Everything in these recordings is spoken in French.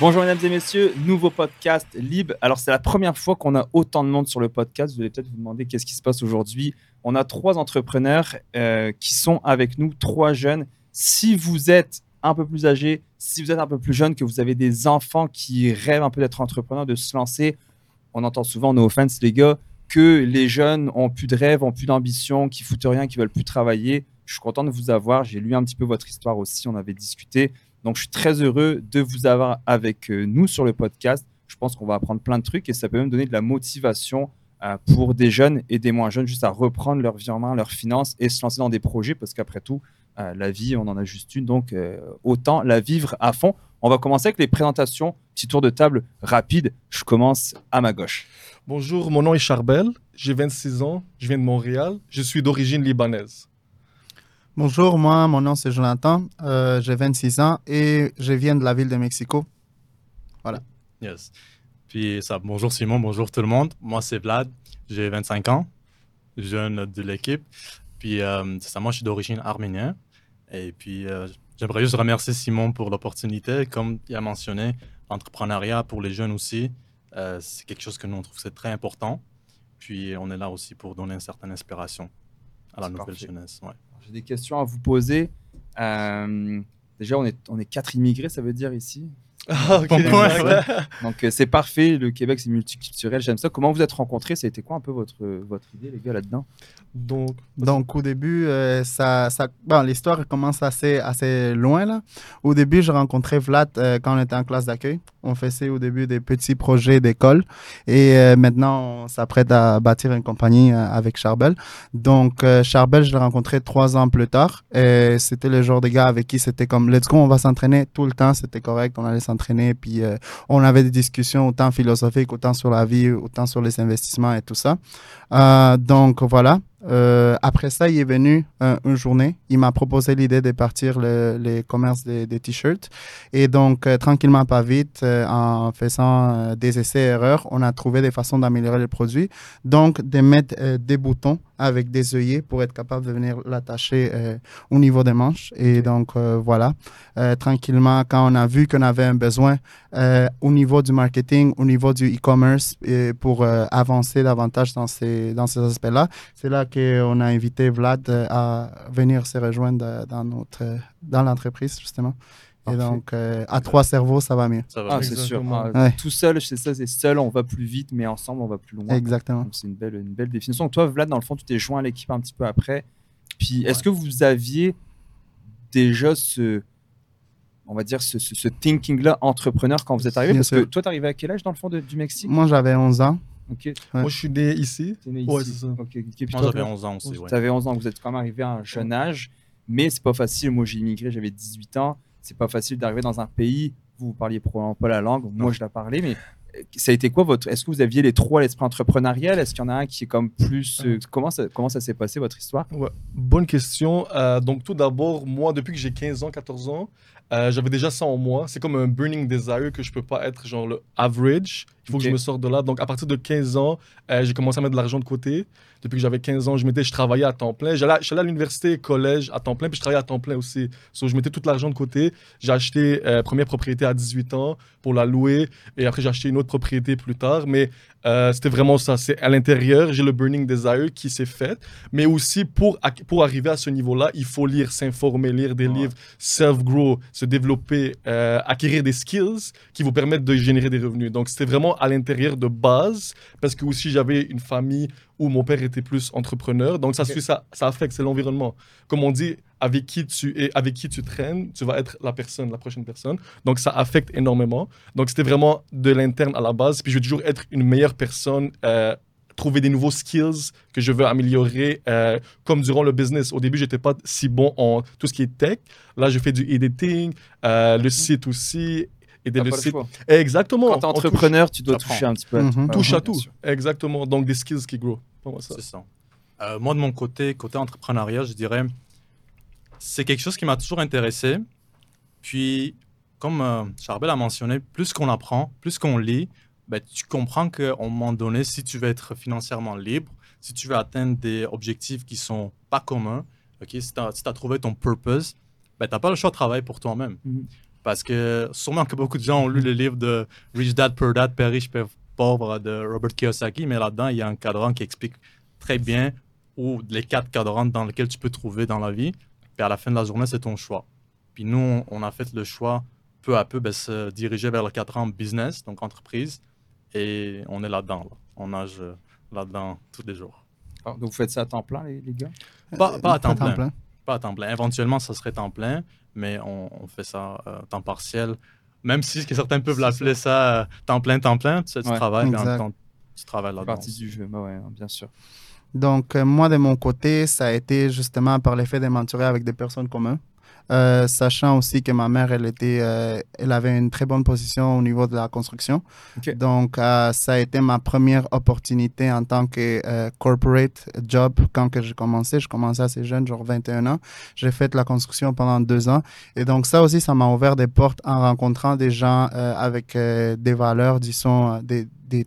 Bonjour mesdames et messieurs, nouveau podcast Libre. Alors c'est la première fois qu'on a autant de monde sur le podcast. Vous allez peut-être vous demander qu'est-ce qui se passe aujourd'hui. On a trois entrepreneurs euh, qui sont avec nous, trois jeunes. Si vous êtes un peu plus âgé, si vous êtes un peu plus jeune, que vous avez des enfants qui rêvent un peu d'être entrepreneurs, de se lancer, on entend souvent, no offense les gars, que les jeunes ont plus de rêves, ont plus d'ambition, qui foutent rien, qui veulent plus travailler. Je suis content de vous avoir. J'ai lu un petit peu votre histoire aussi. On avait discuté. Donc, je suis très heureux de vous avoir avec euh, nous sur le podcast. Je pense qu'on va apprendre plein de trucs et ça peut même donner de la motivation euh, pour des jeunes et des moins jeunes juste à reprendre leur vie en main, leurs finances et se lancer dans des projets parce qu'après tout, euh, la vie, on en a juste une. Donc, autant la vivre à fond. On va commencer avec les présentations. Petit tour de table rapide. Je commence à ma gauche. Bonjour, mon nom est Charbel. J'ai 26 ans. Je viens de Montréal. Je suis d'origine libanaise. Bonjour, moi, mon nom c'est Jonathan, euh, j'ai 26 ans et je viens de la ville de Mexico. Voilà. Yes. Puis ça, bonjour Simon, bonjour tout le monde. Moi c'est Vlad, j'ai 25 ans, jeune de l'équipe. Puis euh, ça, moi je suis d'origine arménienne. Et puis euh, j'aimerais juste remercier Simon pour l'opportunité. Comme il a mentionné, l'entrepreneuriat pour les jeunes aussi, c'est quelque chose que nous on trouve c'est très important. Puis on est là aussi pour donner une certaine inspiration à la nouvelle jeunesse. Ouais j'ai des questions à vous poser. Euh, déjà, on est, on est quatre immigrés, ça veut dire ici? ah, Donc euh, c'est parfait, le Québec c'est multiculturel, j'aime ça. Comment vous êtes rencontrés? Ça a été quoi un peu votre, votre idée les gars là-dedans? Donc, Donc au début, euh, ça, ça... l'histoire commence assez, assez loin là. Au début, j'ai rencontré Vlad quand on était en classe d'accueil. On faisait au début des petits projets d'école et maintenant on s'apprête à bâtir une compagnie avec Charbel. Donc Charbel, je l'ai rencontré trois ans plus tard et c'était le genre de gars avec qui c'était comme let's go, on va s'entraîner tout le temps, c'était correct, on allait s'entraîner. Puis euh, on avait des discussions autant philosophiques, autant sur la vie, autant sur les investissements et tout ça. Euh, donc voilà. Euh, après ça, il est venu une journée. Il m'a proposé l'idée de partir le, les commerces des, des t-shirts. Et donc, tranquillement, pas vite, en faisant des essais-erreurs, on a trouvé des façons d'améliorer le produit. Donc, de mettre des boutons avec des œillets pour être capable de venir l'attacher euh, au niveau des manches. Et donc, euh, voilà, euh, tranquillement, quand on a vu qu'on avait un besoin au niveau du marketing, au niveau du e-commerce, pour avancer davantage dans ces, dans ces aspects-là, c'est là, qu'on a invité Vlad à venir se rejoindre dans, notre, dans l'entreprise, justement. Et donc, à trois cerveaux, ça va mieux. Ça va ah, c'est sûr. Ah, tout seul, c'est ça, c'est seul, on va plus vite, mais ensemble, on va plus loin. Exactement. C'est une belle, une belle définition. Toi, Vlad, dans le fond, tu t'es joint à l'équipe un petit peu après. Puis, est-ce que vous aviez déjà ce, on va dire, ce, ce, thinking-là entrepreneur quand vous êtes arrivé? Parce que toi, tu arrivé à quel âge, dans le fond, du Mexique? Moi, j'avais 11 ans. Moi, je suis né ici. Né ici. Ouais, c'est ça. Moi, j'avais 11 ans aussi. Tu avais 11 ans, vous êtes quand même arrivé à un jeune âge. Mais c'est pas facile. Moi, j'ai immigré, j'avais 18 ans c'est pas facile d'arriver dans un pays. Vous, vous parliez probablement pas la langue. Moi, je la parlais, mais euh, ça a été quoi votre Est-ce que vous aviez les trois à l'esprit entrepreneurial? Est-ce qu'il y en a un qui est comme plus euh, Comment ça comment ça s'est passé votre histoire? Bonne question. Euh, donc tout d'abord, moi depuis que j'ai 15 ans, 14 ans, j'avais déjà ça en moi. C'est comme un burning desire que je peux pas être genre le average. Il faut que je me sorte de là. Donc à partir de 15 ans, j'ai commencé à mettre de l'argent de côté depuis que j'avais 15 ans, je mettais, je travaillais à temps plein. J'allais, à l'université, collège à temps plein, puis je travaillais à temps plein aussi. Donc, je mettais tout l'argent de côté. J'ai acheté euh, première propriété à 18 ans pour la louer, et après j'ai acheté une autre propriété plus tard. Mais euh, c'était vraiment ça. C'est à l'intérieur, j'ai le burning desire qui s'est fait. Mais aussi, pour, pour arriver à ce niveau-là, il faut lire, s'informer, lire des livres, self-grow, se développer, euh, acquérir des skills qui vous permettent de générer des revenus. Donc, c'était vraiment à l'intérieur de base, parce que aussi j'avais une famille où mon père était plus entrepreneur. Donc, ça, ça, ça affecte, c'est l'environnement. Comme on dit, avec qui, tu es, avec qui tu traînes, tu vas être la personne, la prochaine personne. Donc, ça affecte énormément. Donc, c'était vraiment de l'interne à la base. Puis, je veux toujours être une meilleure personne. Euh, trouver des nouveaux skills que je veux améliorer, euh, comme durant le business. Au début, j'étais pas si bon en tout ce qui est tech. Là, je fais du editing, euh, le mhm. site aussi, le site. Exactement. Quand tu es entrepreneur, tu dois toucher un petit peu. Mhm. Touche à tout. Exactement. Donc des skills qui grow. C'est ça. Euh, moi, de mon côté, côté entrepreneuriat, je dirais, c'est quelque chose qui m'a toujours intéressé. Puis, comme euh, Charbel a mentionné, plus qu'on apprend, plus qu'on lit, ben, tu comprends qu'à un moment donné, si tu veux être financièrement libre, si tu veux atteindre des objectifs qui sont pas communs, ok, si tu as, trouvé ton purpose, ben, tu n'as pas le choix de travailler pour toi-même. Mhm. Parce que sûrement que beaucoup de gens ont lu le livre de Rich Dad Poor Dad, Père riche, Père pauvre de Robert Kiyosaki, mais là-dedans, il y a un cadran qui explique très bien où les quatre cadrans dans lesquels tu peux trouver dans la vie. Puis à la fin de la journée, c'est ton choix. Puis nous, on a fait le choix peu à peu de ben, se diriger vers le cadran business, donc entreprise, et on est là-dedans. On nage là-dedans tous les jours. Ah, donc vous faites ça à temps plein, les, gars? Pas, à temps, plein. Pas à temps plein. Éventuellement, ça serait temps plein, mais on, fait ça à euh, temps partiel. Même si certains peuvent l'appeler ça, euh, temps plein, temps plein, tu, sais, tu travailles, temps, tu travailles là-dedans. partie du jeu, bah ouais, bien sûr. Donc, euh, moi, de mon côté, ça a été justement par l'effet de m'entourer avec des personnes communes. Euh, sachant aussi que ma mère, elle, était, euh, elle avait une très bonne position au niveau de la construction. Donc, ça a été ma première opportunité en tant que corporate job quand que j'ai commencé. Je commençais assez jeune, genre 21 ans. J'ai fait la construction pendant deux ans. Et donc, ça aussi, ça m'a ouvert des portes en rencontrant des gens avec des valeurs, disons, des, des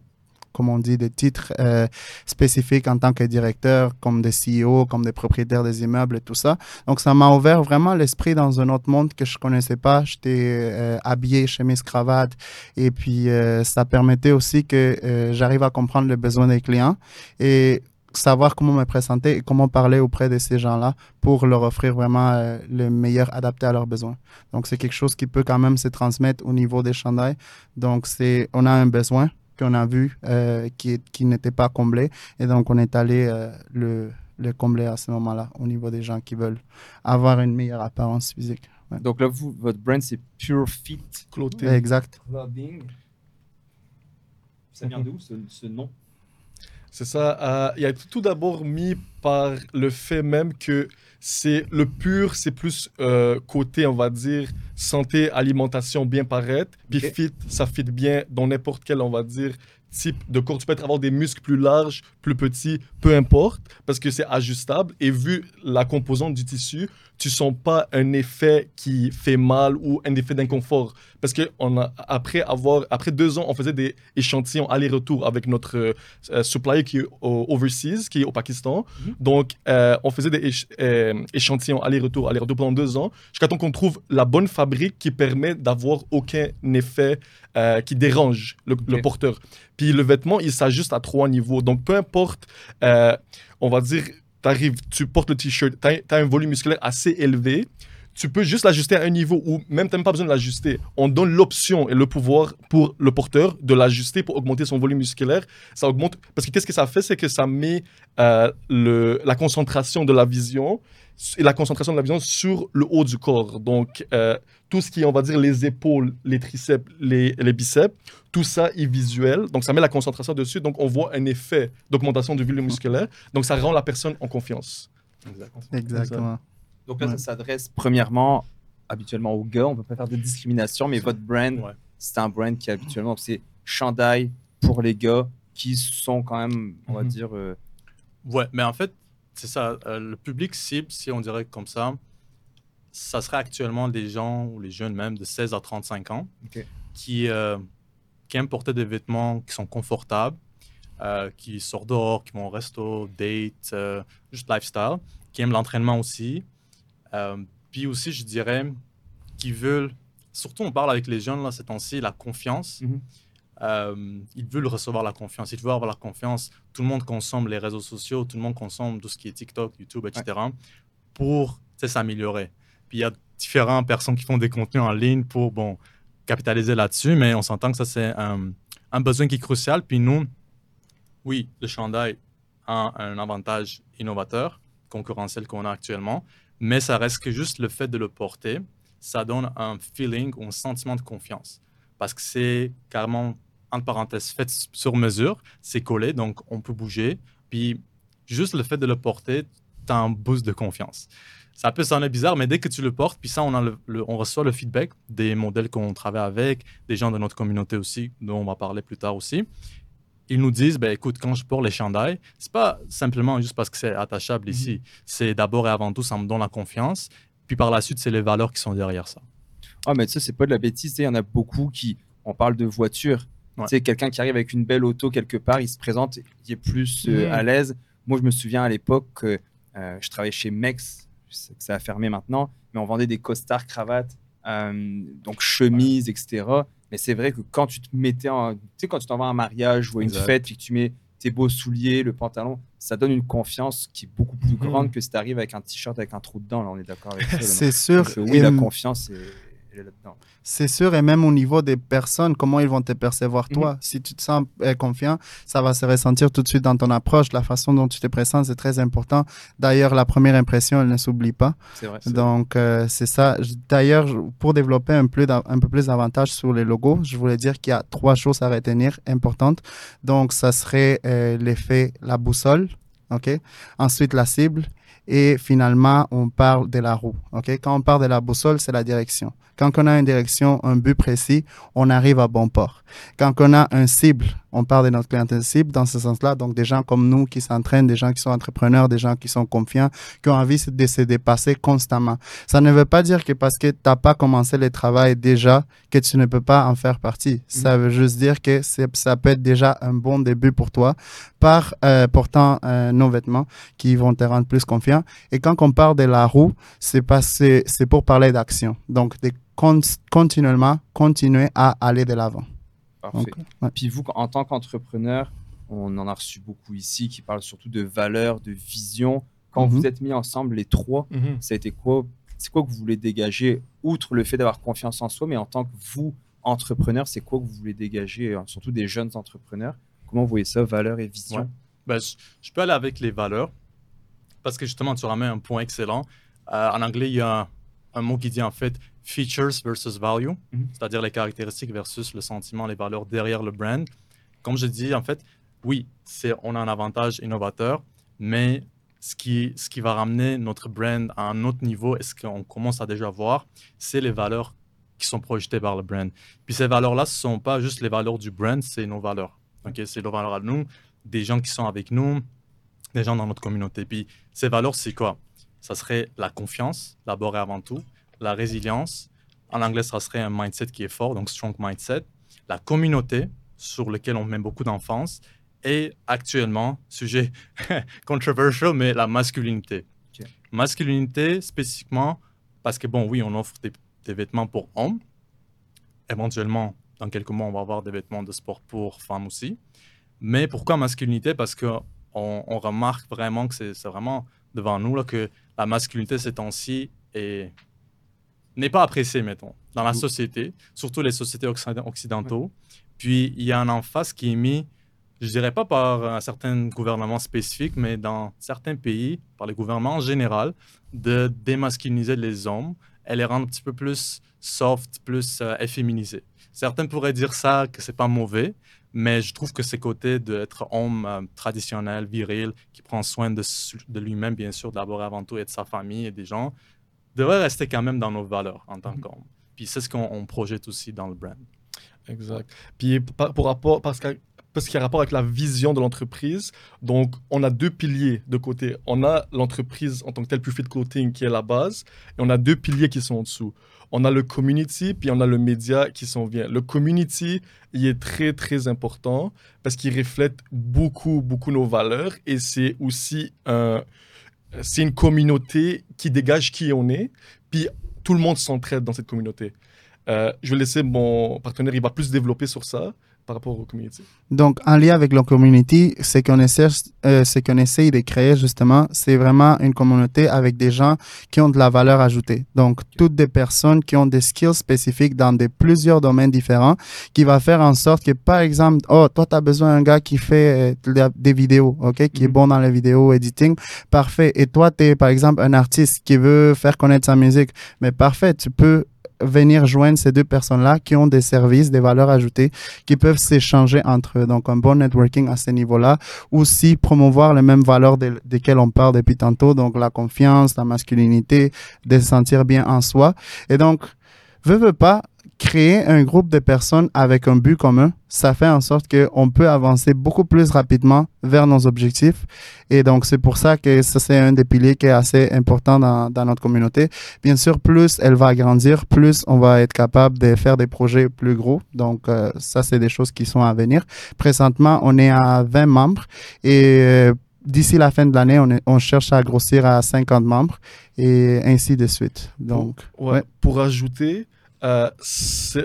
comme on dit, des titres euh, spécifiques en tant que directeur, comme des CEO, comme des propriétaires des immeubles et tout ça. Donc, ça m'a ouvert vraiment l'esprit dans un autre monde que je connaissais pas. J'étais euh, habillé, chemise, cravate. Et puis, euh, ça permettait aussi que j'arrive à comprendre les besoins des clients et savoir comment me présenter et comment parler auprès de ces gens-là pour leur offrir vraiment le meilleur adapté à leurs besoins. Donc, c'est quelque chose qui peut quand même se transmettre au niveau des chandails. Donc, c'est, on a un besoin, qu'on a vu euh, qui, qui n'était pas comblé. Et donc, on est allé euh, le, le combler à ce moment-là au niveau des gens qui veulent avoir une meilleure apparence physique. Donc là, vous, votre brand, c'est Pure Fit Clothing. Exact. Clothing. Ça vient d'où ce, ce nom? C'est ça. Euh, il y a tout d'abord mis par le fait même que c'est le pur, c'est plus euh, côté, on va dire, santé, alimentation, bien paraître. Puis fit, ça fit bien dans n'importe quel, on va dire, type de corps. Tu peux avoir des muscles plus larges, plus petits, peu importe, parce que c'est ajustable. Et vu la composante du tissu, tu sens pas un effet qui fait mal ou un effet d'inconfort. Parce que on a, après, avoir, après deux ans, on faisait des échantillons aller-retour avec notre euh, supplier qui est au, overseas, qui est au Pakistan. Mhm. Donc, euh, on faisait des euh, échantillons aller-retour, aller-retour pendant deux ans, jusqu'à temps qu'on trouve la bonne fabrique qui permet d'avoir aucun effet qui dérange le, le, porteur. Puis le vêtement, il s'ajuste à trois niveaux. Donc, peu importe, on va dire, arrives, tu portes le t-shirt, tu as, un volume musculaire assez élevé, tu peux juste l'ajuster à un niveau où même tu n'as pas besoin de l'ajuster. On donne l'option et le pouvoir pour le porteur de l'ajuster pour augmenter son volume musculaire. Ça augmente parce que qu'est-ce que ça fait, c'est que ça met euh, la concentration de la vision et la concentration de la vision sur le haut du corps. Donc, euh, tout ce qui est, on va dire, les épaules, les triceps, les, les, biceps, tout ça est visuel. Donc, ça met la concentration dessus. Donc, on voit un effet d'augmentation du volume musculaire. Donc, ça rend la personne en confiance. Exactement. Donc là, ça s'adresse premièrement, habituellement aux gars. On ne peut pas faire de discrimination, mais votre brand, c'est un brand qui habituellement, c'est chandail pour les gars qui sont quand même, on va mhm. dire... Euh, ouais, mais en fait, c'est ça. Euh, le public cible, si on dirait comme ça, ça serait actuellement des gens, ou les jeunes même, de 16 à 35 ans, qui, euh, qui aiment porter des vêtements qui sont confortables, euh, qui sortent dehors, qui vont au resto, date, juste lifestyle, qui aiment l'entraînement aussi. puis aussi, je dirais, qui veulent, surtout on parle avec les jeunes là, ces temps-ci, la confiance. Mhm. Euh, ils veulent recevoir la confiance, ils veulent avoir la confiance. Tout le monde consomme les réseaux sociaux, tout le monde consomme tout ce qui est TikTok, YouTube, etc. pour s'améliorer. Puis il y a différentes personnes qui font des contenus en ligne pour bon, capitaliser là-dessus, mais on s'entend que ça, c'est un, un, besoin qui est crucial. Puis nous, oui, le chandail a un avantage innovateur, concurrentiel qu'on a actuellement, mais ça reste que juste le fait de le porter, ça donne un feeling ou un sentiment de confiance. Parce que c'est carrément entre parenthèses, fait sur mesure, c'est collé, donc on peut bouger. Puis juste le fait de le porter, tu as un boost de confiance. Ça peut sonner bizarre, mais dès que tu le portes, puis ça, on, a le, on reçoit le feedback des modèles qu'on travaille avec, des gens de notre communauté aussi, dont on va parler plus tard aussi. Ils nous disent, ben, écoute, quand je porte les chandails, c'est pas simplement juste parce que c'est attachable mhm. ici. C'est d'abord et avant tout, ça me donne la confiance. Puis par la suite, c'est les valeurs qui sont derrière ça. Ah, mais ça, c'est pas de la bêtise. Il y en a beaucoup qui, on parle de C'est quelqu'un qui arrive avec une belle auto quelque part, il se présente, il est plus euh, à l'aise. Moi, je me souviens à l'époque que euh, je travaillais chez Mex, je sais que ça a fermé maintenant, mais on vendait des costards, cravates euh, donc chemise, etc. Mais c'est vrai que quand tu te mettais en. Tu sais, quand tu t'en vas à un mariage ou à une Exact. fête, puis que tu mets tes beaux souliers, le pantalon, ça donne une confiance qui est beaucoup plus Mhm. grande que si tu arrives avec un t-shirt avec un trou dedans. Là, on est d'accord avec ça. C'est sûr. Donc, oui, et- la confiance, est là-dedans. C'est sûr, et même au niveau des personnes, comment ils vont te percevoir Mhm. toi? Si tu te sens euh, confiant, ça va se ressentir tout de suite dans ton approche. La façon dont tu te présentes, c'est très important. D'ailleurs, la première impression, elle ne s'oublie pas. C'est vrai. Donc, euh, c'est ça. D'ailleurs, pour développer un, plus un peu plus d'avantages sur les logos, je voulais dire qu'il y a trois choses à retenir importantes. Donc, ça serait euh, l'effet, la boussole, OK? Ensuite, la cible. Et finalement, on parle de la roue. Quand on parle de la boussole, c'est la direction. Quand on a une direction, un but précis, on arrive à bon port. Quand on a un cible, on parle de notre clientèle cible dans ce sens-là. Donc, des gens comme nous qui s'entraînent, des gens qui sont entrepreneurs, des gens qui sont confiants, qui ont envie de se dépasser constamment. Ça ne veut pas dire que parce que tu n'as pas commencé le travail déjà, que tu ne peux pas en faire partie. Ça veut juste dire que ça peut être déjà un bon début pour toi par euh, portant euh, nos vêtements qui vont te rendre plus confiant. Et quand on parle de la roue, c'est c'est pour parler d'action. Donc, de con- continuellement continuer à aller de l'avant. Parfait. Donc, ouais. Puis vous, en tant qu'entrepreneur, on en a reçu beaucoup ici qui parlent surtout de valeur, de vision. Quand Mhm. vous êtes mis ensemble les trois, ça a été quoi C'est quoi que vous voulez dégager, outre le fait d'avoir confiance en soi, mais en tant que vous, entrepreneur, c'est quoi que vous voulez dégager, euh, surtout des jeunes entrepreneurs? Comment vous voyez ça, valeur et vision? Ouais. Ben, je, je peux aller avec les valeurs parce que justement, tu ramènes un point excellent. Euh, en anglais, il y a un, un mot qui dit en fait features versus value, Mhm. c'est-à-dire les caractéristiques versus le sentiment, les valeurs derrière le brand. Comme je dis, en fait, oui, c'est, on a un avantage innovateur, mais ce qui, ce qui va ramener notre brand à un autre niveau et ce qu'on commence à déjà voir, c'est les valeurs qui sont projetées par le brand. Puis ces valeurs-là, ce ne sont pas juste les valeurs du brand, c'est nos valeurs. Ok, C'est nos valeurs à nous, des gens qui sont avec nous, des gens dans notre communauté. Puis ces valeurs, c'est quoi? Ça serait la confiance, d'abord et avant tout, la résilience. En anglais, ça serait un mindset qui est fort, donc strong mindset. La communauté, sur lequel on met beaucoup d'enfance. Et actuellement, sujet controversial, mais la masculinité. Masculinité, spécifiquement, parce que, bon, oui, on offre des, des vêtements pour hommes. Éventuellement, dans quelques mois, on va avoir des vêtements de sport pour femmes aussi. Mais pourquoi masculinité? Parce qu'on on remarque vraiment que c'est c'est vraiment devant nous là, que la masculinité ces temps-ci est- n'est pas appréciée, mettons, dans la société, surtout les sociétés occiden- occidentaux. Puis il y a un emphase qui est mis, je dirais pas par un certain gouvernement spécifique, mais dans certains pays, par les gouvernements en général, de démasculiniser les hommes et les rendre un petit peu plus soft, plus euh, efféminisés. Certains pourraient dire ça, que c'est pas mauvais, mais je trouve que ces côtés d'être homme euh, traditionnel, viril, qui prend soin de, de lui-même, bien sûr, d'abord et avant tout, et de sa famille et des gens, devrait rester quand même dans nos valeurs en tant qu'homme. Puis c'est ce qu'on on projette aussi dans le brand. Exact. Puis par- pour rapport, parce que parce qu'il y a rapport avec la vision de l'entreprise, donc on a deux piliers de côté. On a l'entreprise en tant que telle, plus fit clothing, qui est la base, et on a deux piliers qui sont en dessous. On a le community, puis on a le média qui s'en vient. Le community, il est très, très important parce qu'il reflète beaucoup, beaucoup nos valeurs et c'est aussi un, c'est une communauté qui dégage qui on est, puis tout le monde s'entraide dans cette communauté. Euh, je vais laisser mon partenaire, il va plus développer sur ça par rapport au community. Donc, en lien avec la community, ce qu'on essaie, euh, qu'on essaye de créer justement, c'est vraiment une communauté avec des gens qui ont de la valeur ajoutée. Donc, toutes des personnes qui ont des skills spécifiques dans des, plusieurs domaines différents, qui va faire en sorte que, par exemple, oh, toi, tu as besoin d'un gars qui fait euh, de- des vidéos, OK, qui est Mhm. bon dans les vidéos editing, parfait. Et toi, tu es, par exemple, un artiste qui veut faire connaître sa musique, mais parfait, tu peux venir joindre ces deux personnes-là qui ont des services, des valeurs ajoutées, qui peuvent s'échanger entre eux. Donc, un bon networking à ce niveau-là. Aussi, promouvoir les mêmes valeurs de- desquelles on parle depuis tantôt. Donc, la confiance, la masculinité, de se sentir bien en soi. Et donc, veux, veux pas, créer un groupe de personnes avec un but commun, ça fait en sorte qu'on peut avancer beaucoup plus rapidement vers nos objectifs. Et donc, c'est pour ça que ça, c'est un des piliers qui est assez important dans, dans notre communauté. Bien sûr, plus elle va grandir, plus on va être capable de faire des projets plus gros. Donc, euh, ça, c'est des choses qui sont à venir. Présentement, on est à 20 membres et euh, d'ici la fin de l'année, on, cherche à grossir à 50 membres et ainsi de suite. Donc, Ouais. ouais. Pour ajouter, euh,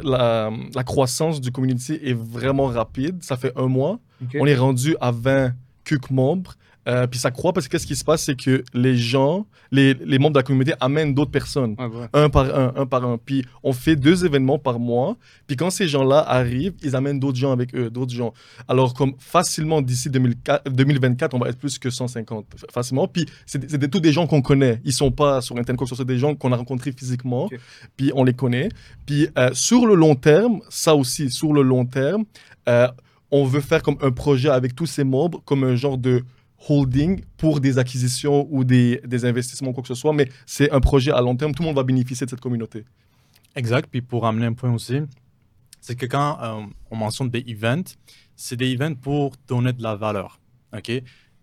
la, la croissance du community est vraiment rapide. Ça fait un mois. On est rendu à 20 QC membres. Euh, puis ça croît parce que qu'est-ce qui se passe, c'est que les gens, les, les membres de la communauté amènent d'autres personnes. Ouais. un par un, un par un. Puis on fait deux événements par mois. Puis quand ces gens-là arrivent, ils amènent d'autres gens avec eux, d'autres gens. Alors comme facilement d'ici 2004 2024, on va être plus que 150 fa- facilement. Puis c'est tous des gens qu'on connaît. Ils sont pas sur Internet, c'est des gens qu'on a rencontrés physiquement. Puis on les connaît. Puis euh, sur le long terme, ça aussi, sur le long terme, euh, on veut faire comme un projet avec tous ces membres, comme un genre de holding pour des acquisitions ou des, des investissements, quoi que ce soit, mais c'est un projet à long terme. Tout le monde va bénéficier de cette communauté. Exact. Puis pour amener un point aussi, c'est que quand euh, on mentionne des events, c'est des events pour donner de la valeur. OK?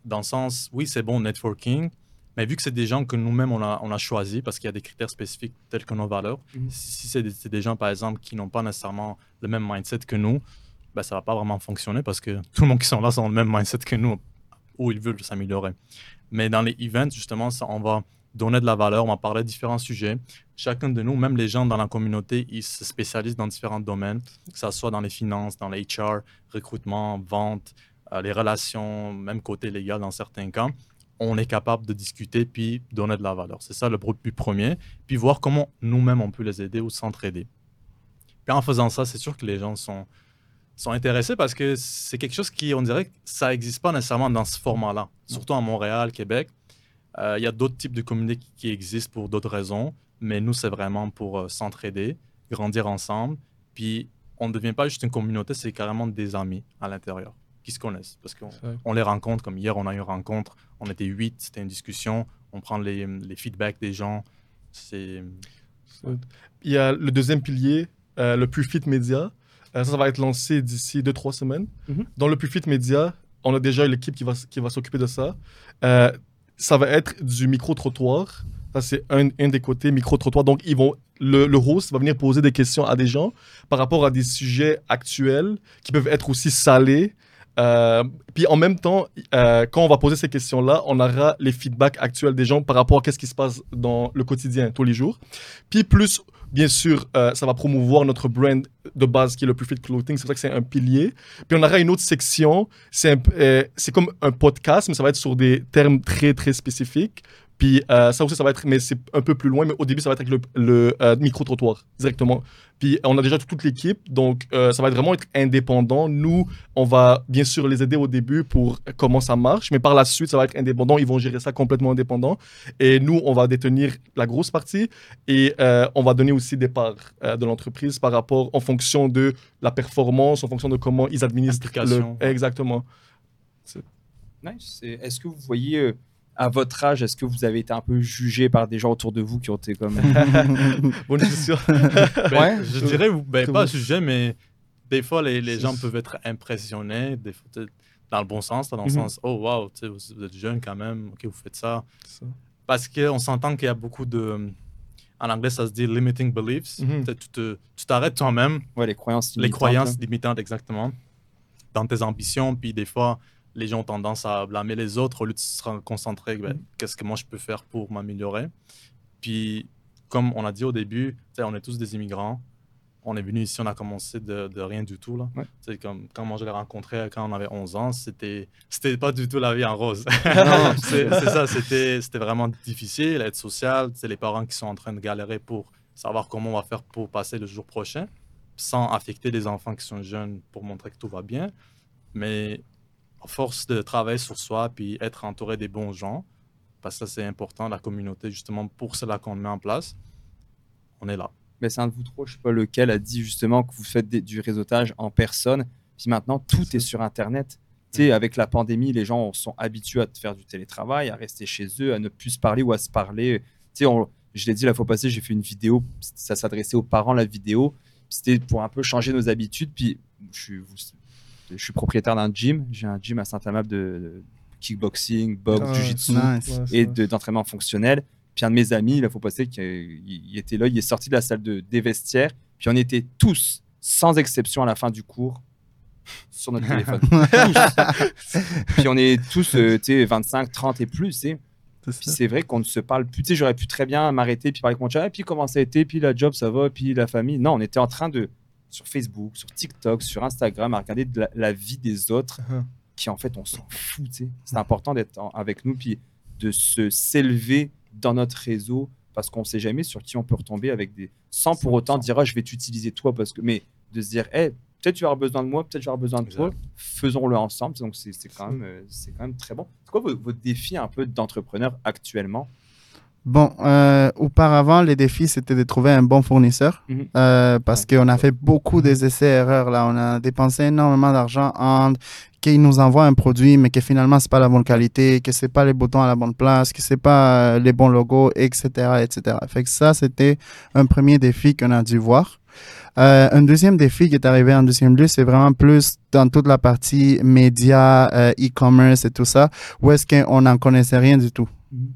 Dans le sens, oui, c'est bon networking, mais vu que c'est des gens que nous-mêmes on a, on a choisis parce qu'il y a des critères spécifiques tels que nos valeurs, Mhm. si c'est des, des gens, par exemple, qui n'ont pas nécessairement le même mindset que nous, ben, ça va pas vraiment fonctionner parce que tout le monde qui sont là sont le même mindset que nous ou ils veulent s'améliorer. Mais dans les events, justement, on va donner de la valeur, on va parler de différents sujets. Chacun de nous, même les gens dans la communauté, ils se spécialisent dans différents domaines, que ce soit dans les finances, dans les HR, recrutement, vente, euh, les relations, même côté légal dans certains cas. On est capable de discuter puis donner de la valeur. C'est ça le but premier. Puis voir comment nous-mêmes on peut les aider ou s'entraider. Puis en faisant ça, c'est sûr que les gens sont, sont intéressés parce que c'est quelque chose qui, on dirait que ça n'existe pas nécessairement dans ce format-là. Surtout à Montréal, Québec. Euh, Il y a d'autres types de communautés qui, existent pour d'autres raisons, mais nous, c'est vraiment pour euh, s'entraider, grandir ensemble. Puis on ne devient pas juste une communauté, c'est carrément des amis à l'intérieur qui se connaissent. Parce qu'on les rencontre, comme hier, on a eu une rencontre, on était huit, c'était une discussion, on prend les, les feedbacks des gens. C'est. Il y a le deuxième pilier, euh, le Plus Fit Media. Euh, ça, ça va être lancé d'ici 2-3 semaines. Mhm. Dans le Plus Fit Media, on a déjà l'équipe qui va, qui va s'occuper de ça. Euh, ça va être du micro-trottoir. Ça, c'est un, un des côtés micro-trottoir. Donc, ils vont, le, le host va venir poser des questions à des gens par rapport à des sujets actuels qui peuvent être aussi salés. Euh, puis en même temps, euh, quand on va poser ces questions-là, on aura les feedbacks actuels des gens par rapport à qu'est-ce qui se passe dans le quotidien, tous les jours. Puis plus, bien sûr, euh, ça va promouvoir notre brand de base qui est le Plus Fit Clothing. C'est pour ça que c'est un pilier. Puis on aura une autre section. C'est euh, comme un podcast, mais ça va être sur des termes très, très spécifiques. Puis euh, ça aussi, ça va être, mais c'est un peu plus loin. Mais au début, ça va être avec le, le, euh, micro-trottoir directement. Puis on a déjà toute l'équipe, donc euh, ça va vraiment être indépendant. Nous, on va bien sûr les aider au début pour comment ça marche, mais par la suite, ça va être indépendant. Ils vont gérer ça complètement indépendant. Et nous, on va détenir la grosse partie et on va donner aussi des parts de l'entreprise par rapport, en fonction de la performance, en fonction de comment ils administrent le. Exactement. Nice. Est-ce que vous voyez, à votre âge, est-ce que vous avez été un peu jugé par des gens autour de vous qui ont été comme. Bonne question. Ben, Ouais. je dirais, ben, pas bon. sujet, mais des fois, les, les gens peuvent être impressionnés, des fois, dans le bon sens, dans le Mhm. sens, oh wow, vous, vous êtes jeune quand même, ok, vous faites ça. Parce qu'on s'entend qu'il y a beaucoup de. En anglais, ça se dit limiting beliefs. Mhm. Peut-être Tu te- tu t'arrêtes toi-même, Ouais, les croyances les limitantes, croyances là. limitantes, exactement, dans tes ambitions. Puis des fois, les gens ont tendance à blâmer les autres au lieu de se concentrer, ben, qu'est-ce que moi je peux faire pour m'améliorer. Puis, comme on a dit au début, on est tous des immigrants. On est venu ici, on a commencé de, de rien du tout. Là. Ouais. Comme, quand moi je l'ai rencontré quand on avait 11 ans, c'était c'était pas du tout la vie en rose. C'est ça, c'était c'était vraiment difficile, être social. C'est les parents qui sont en train de galérer pour savoir comment on va faire pour passer le jour prochain, sans affecter les enfants qui sont jeunes pour montrer que tout va bien. Mais force de travailler sur soi, puis être entouré des bons gens, parce que ça c'est important, la communauté, justement, pour cela qu'on met en place, on est là. Mais c'est un de vous trois, je sais pas lequel, a dit justement que vous faites des- du réseautage en personne. Puis maintenant, tout est sur Internet. Tu sais, avec la pandémie, les gens sont habitués à faire du télétravail, à rester chez eux, à ne plus se parler ou à se parler. Tu sais, on- je l'ai dit la fois passée, j'ai fait une vidéo, ça s'adressait aux parents, la vidéo. C'était pour un peu changer nos habitudes. Puis je suis, vous- je suis propriétaire d'un gym. J'ai un gym à Saint-Amable de, de kickboxing, boxe, Ah, nice. C'est et de- d'entraînement fonctionnel. Puis un de mes amis, il faut passer qu'il il était là, il est sorti de la salle de, des vestiaires. Puis on était tous, sans exception, à la fin du cours, sur notre téléphone. Puis on est tous, euh, tu sais, 25, 30 et plus, sais. C'est Puis ça. c'est vrai qu'on ne se parle plus. Tu sais, j'aurais pu très bien m'arrêter puis parler avec mon chat, et puis comment ça a été, puis la job, ça va, puis la famille? Non, on était en train de, sur Facebook, sur TikTok, sur Instagram, à regarder de la, la vie des autres, Uh-huh. qui en fait, on s'en fout. C'est important d'être en- avec nous, puis de se s'élever dans notre réseau, parce qu'on ne sait jamais sur qui on peut retomber avec des. Sans pour autant dire, ah, je vais t'utiliser toi, parce que. Mais de se dire, hey, peut-être tu vas avoir besoin de moi, peut-être avoir besoin de toi, faisons-le ensemble. Donc c'est c'est quand, même, euh, c'est quand même très bon. C'est quoi votre, votre défi un peu d'entrepreneur actuellement? Bon, euh, auparavant, les défis, c'était de trouver un bon fournisseur Mhm. euh, parce qu'on a fait beaucoup des essais-erreurs. Là, on a dépensé énormément d'argent en qu'ils nous envoient un produit, mais que finalement, c'est pas la bonne qualité, que c'est pas les boutons à la bonne place, que c'est pas euh, les bons logos, etc., etc. Fait que ça, c'était un premier défi qu'on a dû voir. Euh, un deuxième défi qui est arrivé en deuxième lieu, c'est vraiment plus dans toute la partie médias, euh, e-commerce et tout ça, où est-ce qu'on n'en connaissait rien du tout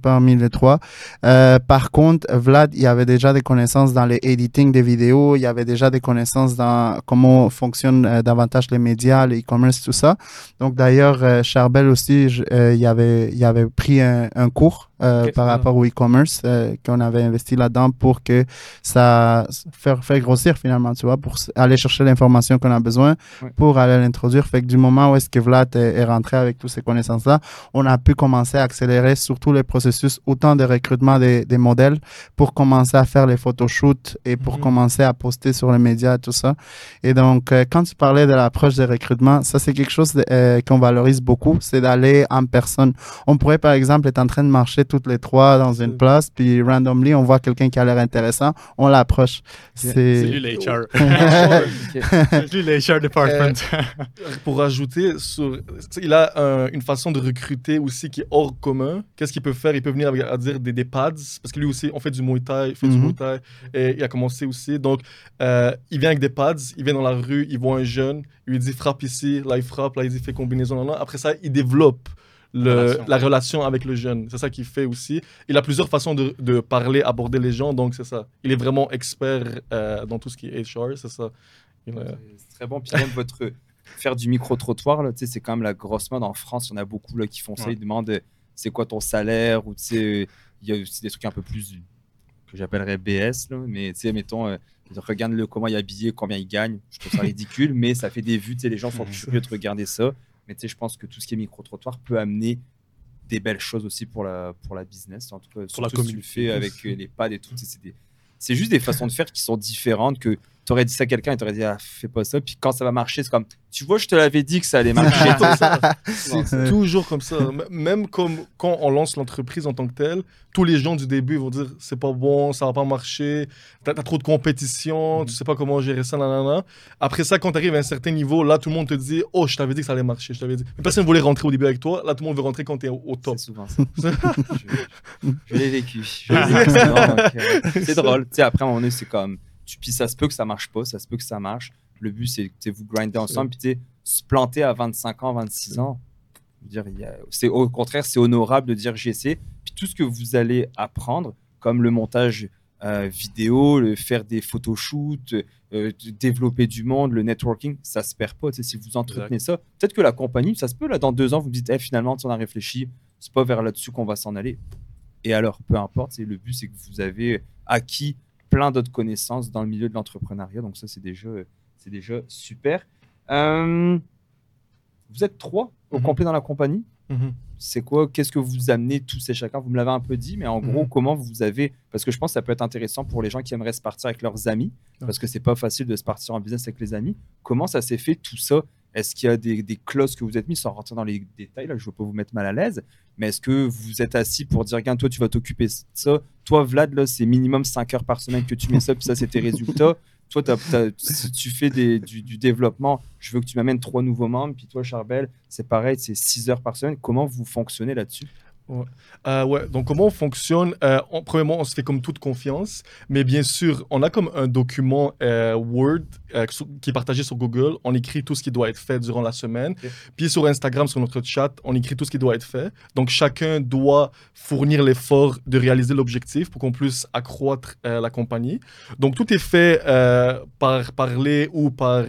parmi les trois. Euh, par contre, Vlad, il avait déjà des connaissances dans les editing des vidéos, il avait déjà des connaissances dans comment fonctionnent euh, davantage les médias, les e-commerce, tout ça. Donc d'ailleurs, euh, Charbel aussi, il, avait, il avait pris un cours euh, par rapport au e-commerce euh, qu'on avait investi là-dedans pour que ça faire, faire grossir finalement, tu vois, pour aller chercher l'information qu'on a besoin Ouais. pour aller l'introduire. Fait que du moment où est-ce que Vlad est, est rentré avec toutes ces connaissances-là, on a pu commencer à accélérer surtout les processus, autant de recrutement des, des modèles pour commencer à faire les photoshoots et pour Mhm. commencer à poster sur les médias et tout ça. Et donc, euh, quand tu parlais de l'approche de recrutement, ça, c'est quelque chose qu'on valorise beaucoup, c'est d'aller en personne. On pourrait, par exemple, être en train de marcher toutes les trois dans une place, puis randomly, on voit quelqu'un qui a l'air intéressant, on l'approche. C'est C'est... lui l'HR. Ok. C'est lui l'HR department. Pour rajouter, sur, il a un- une façon de recruter aussi qui est hors commun. Qu'est-ce qu'il peut faire? Il peut venir avec, à dire des, des pads, parce que lui aussi, on fait du Muay Thai, il fait du Mhm. Muay Thai, et il a commencé aussi. Donc, euh, il vient avec des pads, il vient dans la rue, il voit un jeune, il lui dit frappe ici, là il frappe, là il dit fais combinaison, là, là. Après ça, il développe le- Relation. la relation avec le jeune. C'est ça qu'il fait aussi. Il a plusieurs façons de, de parler, aborder les gens, donc c'est ça. Il est vraiment expert euh, dans tout ce qui est HR, c'est ça. Il, euh, C'est très bon. Puis même votre faire du micro-trottoir, là, tu sais, c'est quand même la grosse mode en France. Il y en a beaucoup là, qui font ça. Ouais. Ils demandent euh, c'est quoi ton salaire ou tu sais, il y a aussi des trucs un peu plus que j'appellerais BS. Là, mais tu sais, mettons, euh, regarde-le comment il est habillé, combien il gagne. Je trouve ça ridicule, mais ça fait des vues. Tu sais, les gens sont curieux de regarder ça. Mais tu sais, je pense que tout ce qui est micro-trottoir peut amener des belles choses aussi pour la, pour la business. En tout cas, Pour la si tu le communauté fais avec euh, les pads et tout. c'est juste des façons de faire qui sont différentes que tu aurais dit ça à quelqu'un et tu aurais dit ah, fais pas ça. Puis quand ça va marcher, c'est comme tu vois, je te l'avais dit que ça allait marcher. C'est toujours comme ça. Même comme quand on lance l'entreprise en tant que telle, tous les gens du début vont dire c'est pas bon, ça va pas marcher, t'as as trop de compétition, tu sais pas comment gérer ça, nanana. Après ça, quand tu arrives à un certain niveau, là tout le monde te dit oh, je t'avais dit que ça allait marcher, je t'avais dit. Mais personne voulait rentrer au début avec toi, là tout le monde veut rentrer quand t'es au, au top. C'est souvent ça. je je l'ai vécu. Je l'ai vécu euh, c'est drôle. Tu sais, après, à un moment donné, c'est comme. Tu, puis ça se peut que ça marche pas, ça se peut que ça marche. Le but, c'est que vous grindez ensemble, puis se planter à 25 ans, 26 ans. c'est au contraire, c'est honorable de dire j'ai essayé. Puis tout ce que vous allez apprendre, comme le montage euh, vidéo, le faire des photoshoots, euh, développer du monde, le networking, ça se perd pas. Si vous entretenez ça, peut-être que la compagnie, ça se peut là dans deux ans, vous me dites Eh, finalement, on a réfléchi, c'est pas vers là-dessus qu'on va s'en aller. Et alors, peu importe, le but, c'est que vous avez acquis plein d'autres connaissances dans le milieu de l'entrepreneuriat. Donc ça, c'est déjà, c'est déjà super. Euh, vous êtes trois au Mhm. complet dans la compagnie. Mhm. C'est quoi Qu'est-ce que vous amenez tous et chacun? Vous me l'avez un peu dit, mais en gros, Mhm. comment vous avez Parce que je pense que ça peut être intéressant pour les gens qui aimeraient se partir avec leurs amis, parce que c'est pas facile de se partir en business avec les amis. Comment ça s'est fait tout ça? Est-ce qu'il y a des, des clauses que vous êtes mis sans rentrer dans les détails Là, je veux pas vous mettre mal à l'aise, mais est-ce que vous êtes assis pour dire Regarde, toi, tu vas t'occuper de ça? Toi, Vlad, là, c'est minimum 5 heures par semaine que tu mets ça, puis ça, c'est tes résultats. Toi, si tu fais du, développement, je veux que tu m'amènes trois nouveaux membres. Puis toi, Charbel, c'est pareil, c'est 6 heures par semaine. Comment vous fonctionnez là-dessus? Euh, ouais, donc comment on fonctionne? Euh, on- Premièrement, on se fait comme toute confiance, mais bien sûr, on a comme un document euh, Word euh, sur- qui est partagé sur Google. On écrit tout ce qui doit être fait durant la semaine. Puis sur Instagram, sur notre chat, on écrit tout ce qui doit être fait. Donc chacun doit fournir l'effort de réaliser l'objectif pour qu'on puisse accroître euh, la compagnie. Donc tout est fait euh, par parler ou par